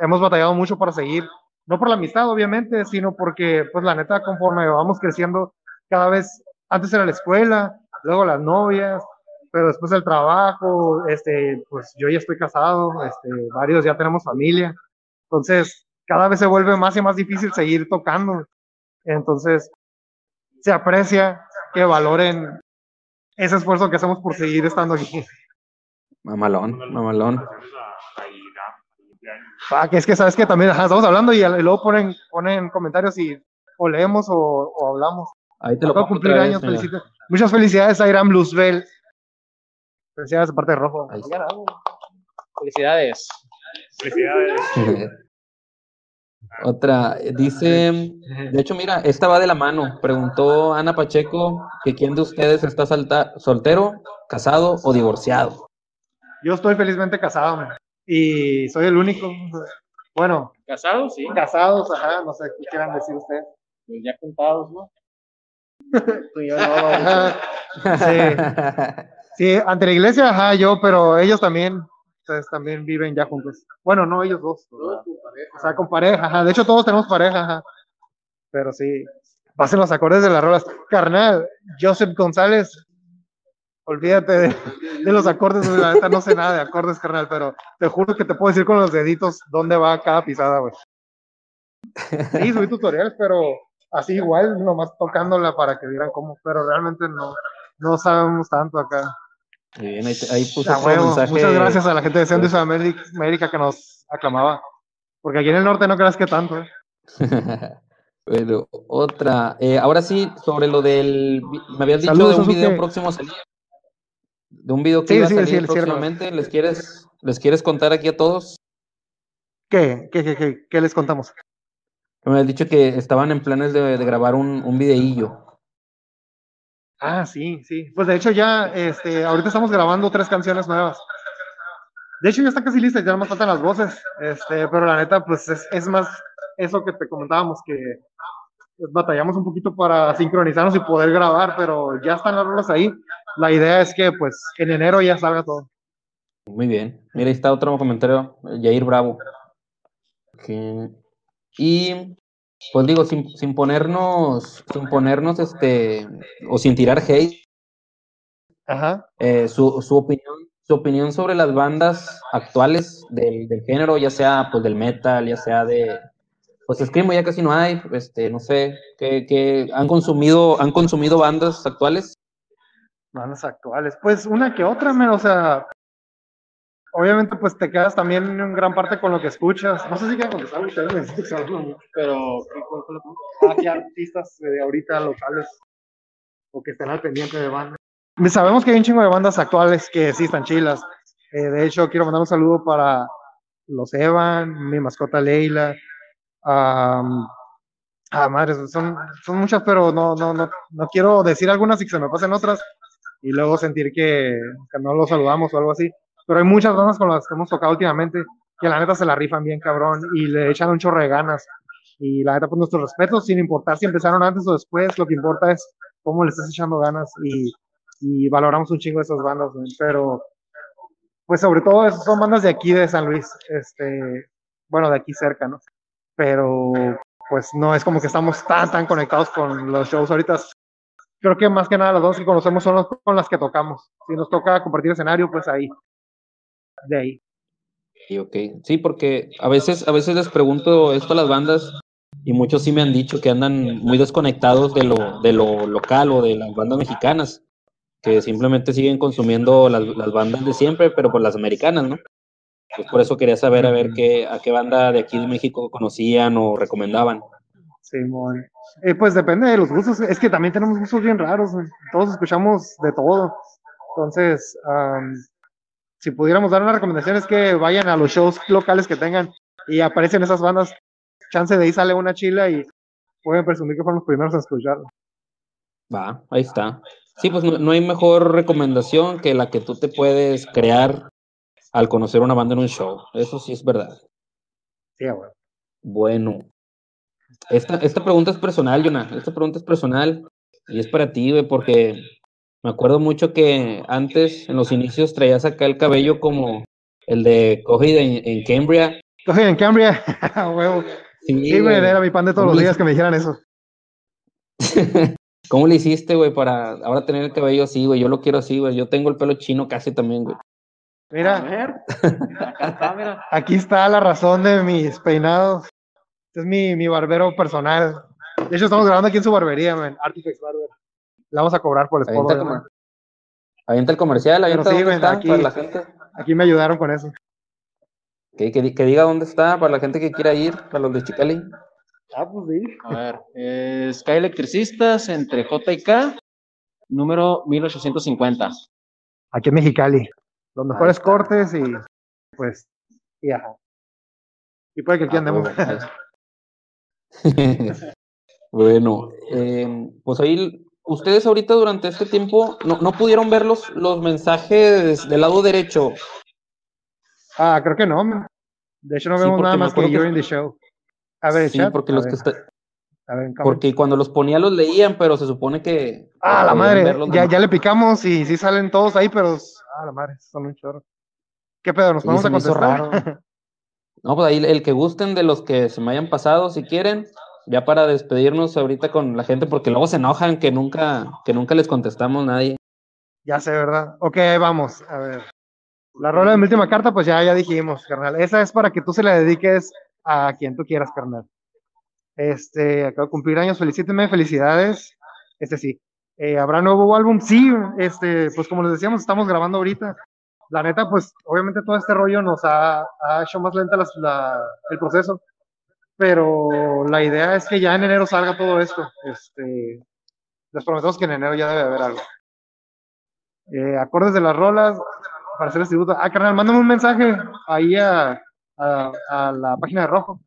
hemos batallado mucho para seguir. No por la amistad, obviamente, sino porque, pues la neta, conforme vamos creciendo, cada vez, antes era la escuela, luego las novias, pero después el trabajo, este, pues yo ya estoy casado, este, varios ya tenemos familia. Entonces, cada vez se vuelve más y más difícil seguir tocando. Entonces, se aprecia que valoren ese esfuerzo que hacemos por seguir estando aquí. Mamalón, mamalón. Ah, que es que sabes que también ajá, estamos hablando y, luego ponen, ponen comentarios y o leemos o, o hablamos. Ahí te lo cumplir vez, años, Muchas felicidades a Iram Luzbel. Felicidades de parte de Rojo. Felicidades. Felicidades. (laughs) Otra, eh, dice, de hecho, mira, esta va de la mano. Preguntó Ana Pacheco que quién de ustedes está salta- soltero, casado o divorciado. Yo estoy felizmente casado man, y soy el único. Bueno, ¿Casados? Sí. casados, ajá, no sé qué quieran decir ustedes. Pues ya contados, ¿no? (laughs) Tú y yo no. Ajá, Sí, ante la iglesia, ajá, yo, pero ellos también, ustedes también viven ya juntos. Bueno, no ellos dos. ¿verdad? O sea, con pareja, ajá. De hecho, todos tenemos pareja, ajá. Pero sí, pasen los acordes de las rolas. Carnal, Joseph González, olvídate de, de los acordes, la neta no sé nada de acordes, carnal, pero te juro que te puedo decir con los deditos dónde va cada pisada, güey. Sí, subí tutoriales, pero así igual, nomás tocándola para que vieran cómo, pero realmente no, no sabemos tanto acá. Muy bien, ahí, ahí otro huevo. mensaje. Muchas gracias a la gente de Centro y Sudamérica América que nos aclamaba. Porque aquí en el norte no creas que tanto, ¿eh? (laughs) Bueno, otra. Eh, ahora sí, sobre lo del. Me habías dicho Saludos, de un video próximo a salir. De un video que Sí, iba a sí, salir sí, cierre. próximamente. ¿Les quieres, ¿Les quieres contar aquí a todos? ¿Qué? ¿Qué, qué, qué, qué les contamos? Me habías dicho que estaban en planes de, de grabar un, un videillo. Ah, sí, sí. Pues de hecho ya, este, ahorita estamos grabando tres canciones nuevas. De hecho ya está casi lista, ya más faltan las voces. Este, pero la neta, pues es, es más eso que te comentábamos, que batallamos un poquito para sincronizarnos y poder grabar, pero ya están las rolas ahí. La idea es que pues en enero ya salga todo. Muy bien. Mira, ahí está otro comentario. Jair Bravo. Y pues digo, sin, sin ponernos, sin ponernos este, o sin tirar hate, Ajá. eh, su, su opinión, su opinión sobre las bandas actuales del, del género, ya sea pues del metal, ya sea de pues Screamo ya casi no hay, este, no sé, que, que han consumido, han consumido bandas actuales. Bandas actuales. Pues una que otra, o sea, obviamente pues te quedas también en gran parte con lo que escuchas. No sé si quieren contestar ustedes, necesito pero. Ah, ¿qué artistas de ahorita locales o que estén al pendiente de bandas? Sabemos que hay un chingo de bandas actuales que sí están chilas. Eh, de hecho, quiero mandar un saludo para los Evan, mi mascota Leila, am, Ah, madres, son, son muchas, pero no, no, no, no quiero decir algunas y que se me pasen otras y luego sentir que, que no los saludamos o algo así. Pero hay muchas bandas con las que hemos tocado últimamente que la neta se la rifan bien cabrón y le echan un chorro de ganas. Y la neta, pues nuestros respetos, sin importar si empezaron antes o después, lo que importa es cómo le estás echando ganas y, y valoramos un chingo esas bandas, güey. pero pues sobre todo esas son bandas de aquí de San Luis, este, bueno, de aquí cerca, ¿no? Pero pues no es como que estamos tan, tan conectados con los shows ahorita. Creo que más que nada las bandas que conocemos son las con las que tocamos. Si nos toca compartir escenario, pues ahí. De ahí. Y ok, sí, porque a veces, a veces les pregunto esto a las bandas y muchos sí me han dicho que andan muy desconectados de lo, de lo local o de las bandas mexicanas, que simplemente siguen consumiendo las, las bandas de siempre, pero por las americanas, ¿no? Pues por eso quería saber a ver qué, a qué banda de aquí de México conocían o recomendaban. Simón. Eh, pues depende de los gustos. Es que también tenemos gustos bien raros. güey. Todos escuchamos de todo. Entonces, am, si pudiéramos dar una recomendación es que vayan a los shows locales que tengan y aparecen esas bandas, chance de ahí sale una chila y pueden presumir que fueron los primeros a escucharlo. Va, ahí está. Sí, pues no, no hay mejor recomendación que la que tú te puedes crear al conocer una banda en un show. Eso sí es verdad. Sí, güey. Bueno. Esta, esta pregunta es personal, Jonah. Esta pregunta es personal y es para ti, güey, porque me acuerdo mucho que antes, en los inicios, traías acá el cabello como el de Coge en, en Cambria. Coge en Cambria, (laughs) huevo. Sí, güey, era mi pan de todos los días que me dijeran eso. (laughs) ¿Cómo le hiciste, güey, para ahora tener el cabello así, güey? Yo lo quiero así, güey. Yo tengo el pelo chino casi también, güey. Mira, A ver. Acá está, mira. (laughs) aquí está la razón de mis peinados. Este es mi, mi barbero personal. De hecho, estamos grabando aquí en su barbería, man. Artifex Barber. La vamos a cobrar por el Avienta spot. el, man. comer- avienta el comercial, avienta sí, dónde güey, está aquí- para la gente. Aquí me ayudaron con eso. Que, que, di- que diga dónde está para la gente que quiera ir, para los de Chicali. Ah, pues sí. A ver. eh, Sky Electricistas entre J y K, número 1850. Aquí en Mexicali. Los mejores cortes y pues, y ajá. Y puede que aquí Ah, andemos. bueno, (laughs) eh, pues ahí, ustedes ahorita durante este tiempo no, no pudieron ver los, los mensajes del lado derecho. ah, creo que no. man. De hecho, no Sí, vemos nada más que in the Show. A ver, Sí, chat. porque a los ver, que está- a ver, porque cuando los ponía los leían, pero se supone que Ah, la madre, ya, nomás. ya le picamos y sí salen todos ahí, pero. Ah, la madre, son un chorro. ¿Qué pedo? ¿Nos vamos a contestar? No, pues ahí el que gusten de los que se me hayan pasado, si quieren, ya para despedirnos ahorita con la gente, porque luego se enojan que nunca, que nunca les contestamos nadie. ya sé, ¿verdad? Ok, vamos. A ver. La rola de mi última carta, pues ya, ya dijimos, carnal. Esa es para que tú se la dediques a quien tú quieras, carnal. Este, acabo de cumplir años, felicíteme, felicidades. Este sí. Eh, ¿Habrá nuevo álbum? Sí, este, pues como les decíamos, estamos grabando ahorita. La neta, pues obviamente todo este rollo nos ha, ha hecho más lenta el proceso, pero la idea es que ya en enero salga todo esto. Este, les prometemos que en enero ya debe haber algo. Eh, acordes de las rolas para hacerles tributo. Ah, carnal, mándame un mensaje ahí a, a, a la página de Rojo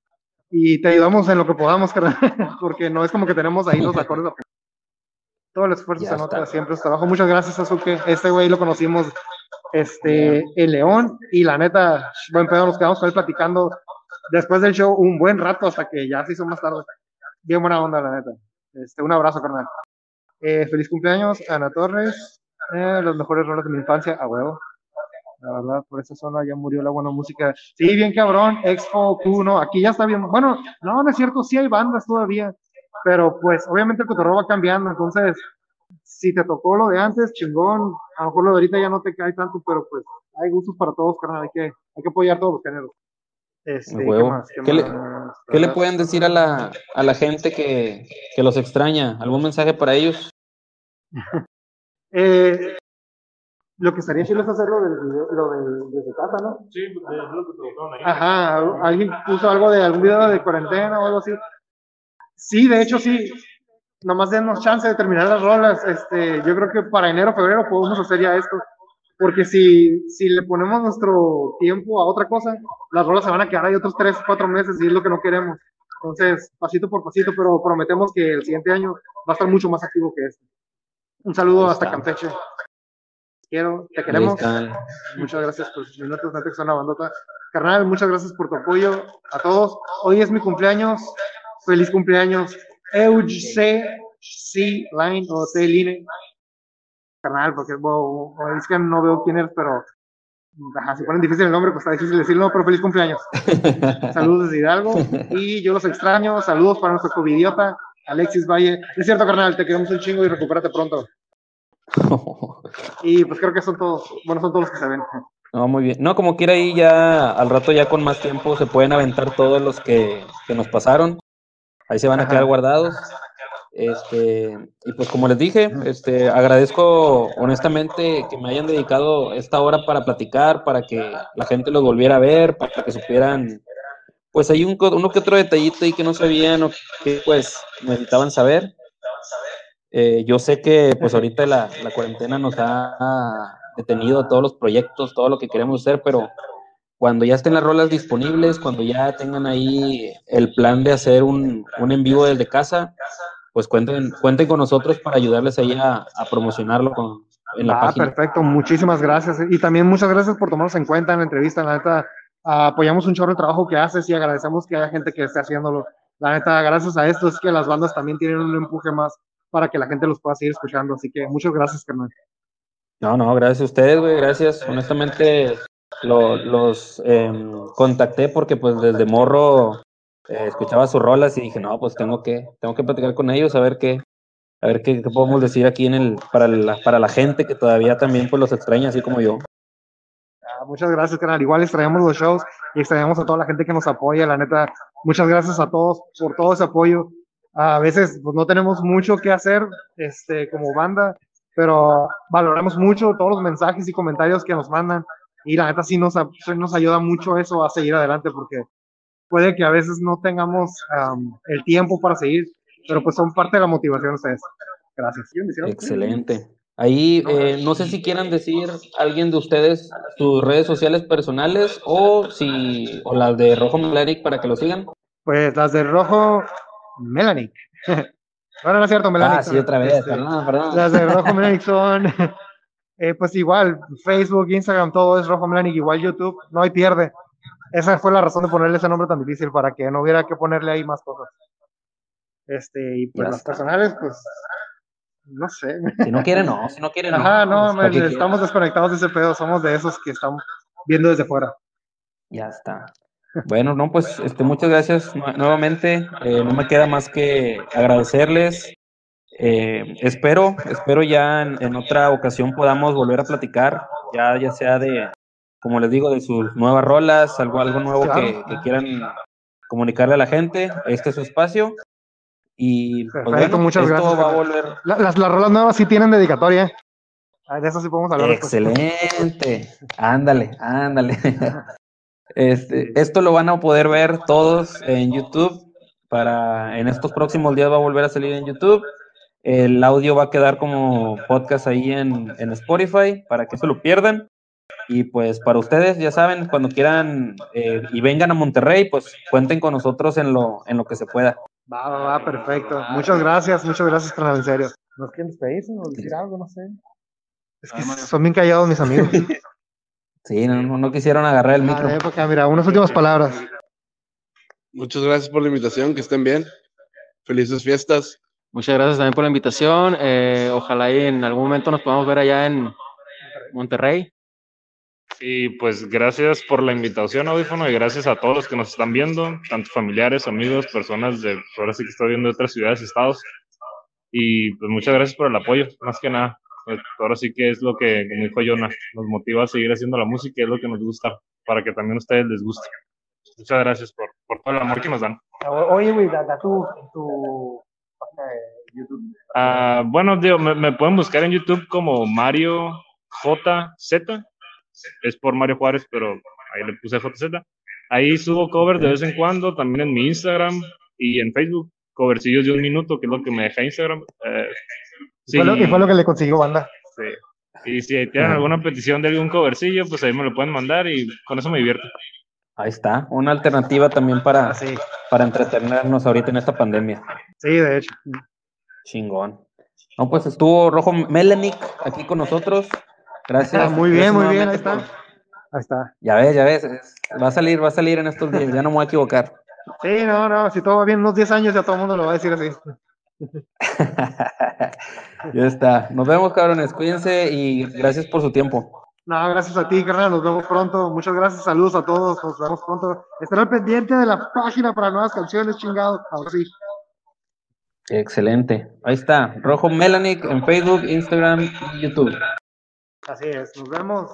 y te ayudamos en lo que podamos, carnal, (laughs) porque no es como que tenemos ahí los acordes. Todo el esfuerzo Ya se nota está. siempre, es trabajo. Muchas gracias, Azuke. Este güey lo conocimos este, en León y la neta, buen pedo, nos quedamos con él platicando después del show un buen rato hasta que ya se hizo más tarde. Bien buena onda, la neta. Este, un abrazo, carnal. Eh, feliz cumpleaños, Ana Torres. Eh, los mejores roles de mi infancia, a huevo. La verdad, por esa zona ya murió la buena música. Sí, bien cabrón, Expo Q1, aquí ya está bien. Bueno, no, no es cierto, sí hay bandas todavía, pero pues obviamente el cotorreo va cambiando, entonces, si te tocó lo de antes, chingón, a lo mejor lo de ahorita ya no te cae tanto, pero pues hay gustos para todos, carnal, hay que, hay que apoyar todos los géneros. Este, ¿qué huevo. más? ¿Qué le- más? ¿Qué le pueden decir a la, a la gente que, que los extraña? ¿Algún mensaje para ellos? (laughs) Eh, lo que estaría chido es hacerlo del, video- lo del, desde casa, ¿no? Sí, es lo que trabajaron ahí. Ajá, alguien puso algo de algún video de cuarentena o algo así. Sí, de hecho sí. Nomás denos chance de terminar las rolas. Este, yo creo que para enero, febrero podemos hacer ya esto. Porque si, si le ponemos nuestro tiempo a otra cosa, las rolas se van a quedar ahí otros tres, cuatro meses y es lo que no queremos. Entonces, pasito por pasito, pero prometemos que el siguiente año va a estar mucho más activo que este. Un saludo hasta. Campeche. Quiero, te queremos. Muchas gracias por sus minutos son una bandota. Carnal, muchas gracias por tu apoyo a todos. Hoy es mi cumpleaños. Feliz cumpleaños. Euge C. C. Line o C. Carnal, porque bueno, es que no veo quién eres, pero ajá, si ponen difícil el nombre, pues está difícil decirlo, pero feliz cumpleaños. (laughs) Saludos desde Hidalgo. Y yo los extraño. Saludos para nuestro covidiota, Alexis Valle. Es cierto, carnal, te queremos un chingo y recupérate pronto. (laughs) Y pues creo que son todos, bueno, son todos los que se ven. No, muy bien. No, como quiera ahí ya al rato ya con más tiempo se pueden aventar todos los que, que nos pasaron. Ahí se van a Ajá. quedar guardados. Este, y pues como les dije, este, agradezco honestamente que me hayan dedicado esta hora para platicar, para que la gente los volviera a ver, para que supieran, pues hay un, uno que otro detallito ahí que no sabían o que pues necesitaban saber. Eh, yo sé que pues ahorita la, la cuarentena nos ha detenido a todos los proyectos, todo lo que queremos hacer, pero cuando ya estén las rolas disponibles, cuando ya tengan ahí el plan de hacer un, un en vivo desde casa, pues cuenten, cuenten con nosotros para ayudarles ahí a, a promocionarlo con, en la ah, página. perfecto, muchísimas gracias. Y también muchas gracias por tomarnos en cuenta en la entrevista. La neta, apoyamos un chorro el trabajo que haces y agradecemos que haya gente que esté haciéndolo. La neta, gracias a esto es que las bandas también tienen un empuje más para que la gente los pueda seguir escuchando. Así que muchas gracias, carnal. No, no, gracias a ustedes, güey, gracias. Honestamente, lo- los em, contacté porque pues desde morro eh, escuchaba sus rolas y dije, no, pues tengo que, tengo que platicar con ellos, a ver qué, a ver qué, qué podemos decir aquí en el, para la, para la gente que todavía también pues los extraña, así como yo. Ah, muchas gracias, carnal. Igual extrañamos los shows y extrañamos a toda la gente que nos apoya. La neta, muchas gracias a todos por todo ese apoyo. A veces pues, no tenemos mucho que hacer este, como banda, pero valoramos mucho todos los mensajes y comentarios que nos mandan. Y la neta sí nos, nos ayuda mucho eso a seguir adelante porque puede que a veces no tengamos am, el tiempo para seguir, pero pues son parte de la motivación ustedes. Gracias. Excelente. Ahí, eh, no sé si quieran decir alguien de ustedes sus redes sociales personales o si, o las de Rojo Melanic para que lo sigan. Pues las de rojo, Melanic. (laughs) bueno, no es cierto, Melanic. Ah, sí, otra vez, Este, perdón, perdón. Las de Rojo (laughs) Melanic son, (laughs) eh, pues igual, Facebook, Instagram, todo es Rojo Melanic, igual YouTube, no hay pierde. Esa fue la razón de ponerle ese nombre tan difícil, para que no hubiera que ponerle ahí más cosas. Este, y pues Ya las está. personales, pues, no sé. Si no quieren, no, si no (laughs) quieren, no. Ajá, no, Pues, ¿para qué men, estamos desconectados de ese pedo, somos de esos que estamos viendo desde fuera. Ya está. Bueno, no, pues este, muchas gracias nue- nuevamente. Eh, no me queda más que agradecerles. Eh, espero, espero ya en, en otra ocasión podamos volver a platicar, ya, ya sea de, como les digo, de sus nuevas rolas, algo, algo nuevo Claro. que, que quieran comunicarle a la gente. Este es su espacio. Y pues, Perfecto, bueno, muchas esto gracias, va a volver. La- las, las rolas nuevas sí tienen dedicatoria. Ah, De eso sí podemos hablar después. Excelente. Ándale, ándale. (laughs) Este, esto lo van a poder ver todos en YouTube. Para en estos próximos días va a volver a salir en YouTube. El audio va a quedar como podcast ahí en, en Spotify para que no se lo pierdan. Y pues para ustedes, ya saben, cuando quieran eh, y vengan a Monterrey, pues cuenten con nosotros en lo, en lo que se pueda. Va, va, va, perfecto. Muchas gracias, muchas gracias, carnal, en serio. ¿Nos quieren despedirse o decir algo? No sé. Es que son bien callados mis amigos. Sí, no, no, quisieron agarrar el Ah, micro. de época, mira, unas últimas palabras. Muchas gracias por la invitación, que estén bien. Felices fiestas. Muchas gracias también por la invitación. eh, ojalá y en algún momento nos podamos ver allá en Monterrey. Y pues gracias por la invitación, audífono, y gracias a todos los que nos están viendo, tanto familiares, amigos, personas de, ahora sí que estoy viendo de otras ciudades y estados. Y pues muchas gracias por el apoyo, más que nada. Pues, ahora sí que es lo que, como dijo Jonah, nos motiva a seguir haciendo la música y es lo que nos gusta, para que también a ustedes les guste. Muchas gracias por, por todo el amor que nos dan. Oye, güey, da tu, tu página de YouTube. Ah, bueno, digo, me, me pueden buscar en YouTube como Mario JZ. Es por Mario Juárez, pero ahí le puse JZ. Ahí subo covers de vez en cuando, también en mi Instagram y en Facebook. Covercillos de un minuto, que es lo que me deja Instagram. Eh, fue lo- Y fue lo que le consiguió banda. sí. Y si tienen alguna petición de algún covercillo, pues ahí me lo pueden mandar y con eso me divierto. Ahí está, una alternativa también para, sí. para entretenernos ahorita en esta pandemia. Sí, de hecho. Chingón. No, pues estuvo Rojo Melanic aquí con nosotros. Gracias. Ah, muy bien, Gracias muy bien, ahí está. Ahí está. Ya ves, ya ves. es- Va a salir, va a salir en estos días. Ya no me voy a equivocar. Sí, no, no, si todo va bien, unos 10 años ya todo el mundo lo va a decir así. (laughs) ya está. Nos vemos, cabrones. Cuídense y gracias por su tiempo. No, gracias a ti, carnal, nos vemos pronto. Muchas gracias, saludos a todos, nos vemos pronto. Al pendiente de la página para nuevas canciones, chingado. Ahora sí. Excelente. Ahí está. Rojo Melanic en Facebook, Instagram y YouTube. Así es, nos vemos.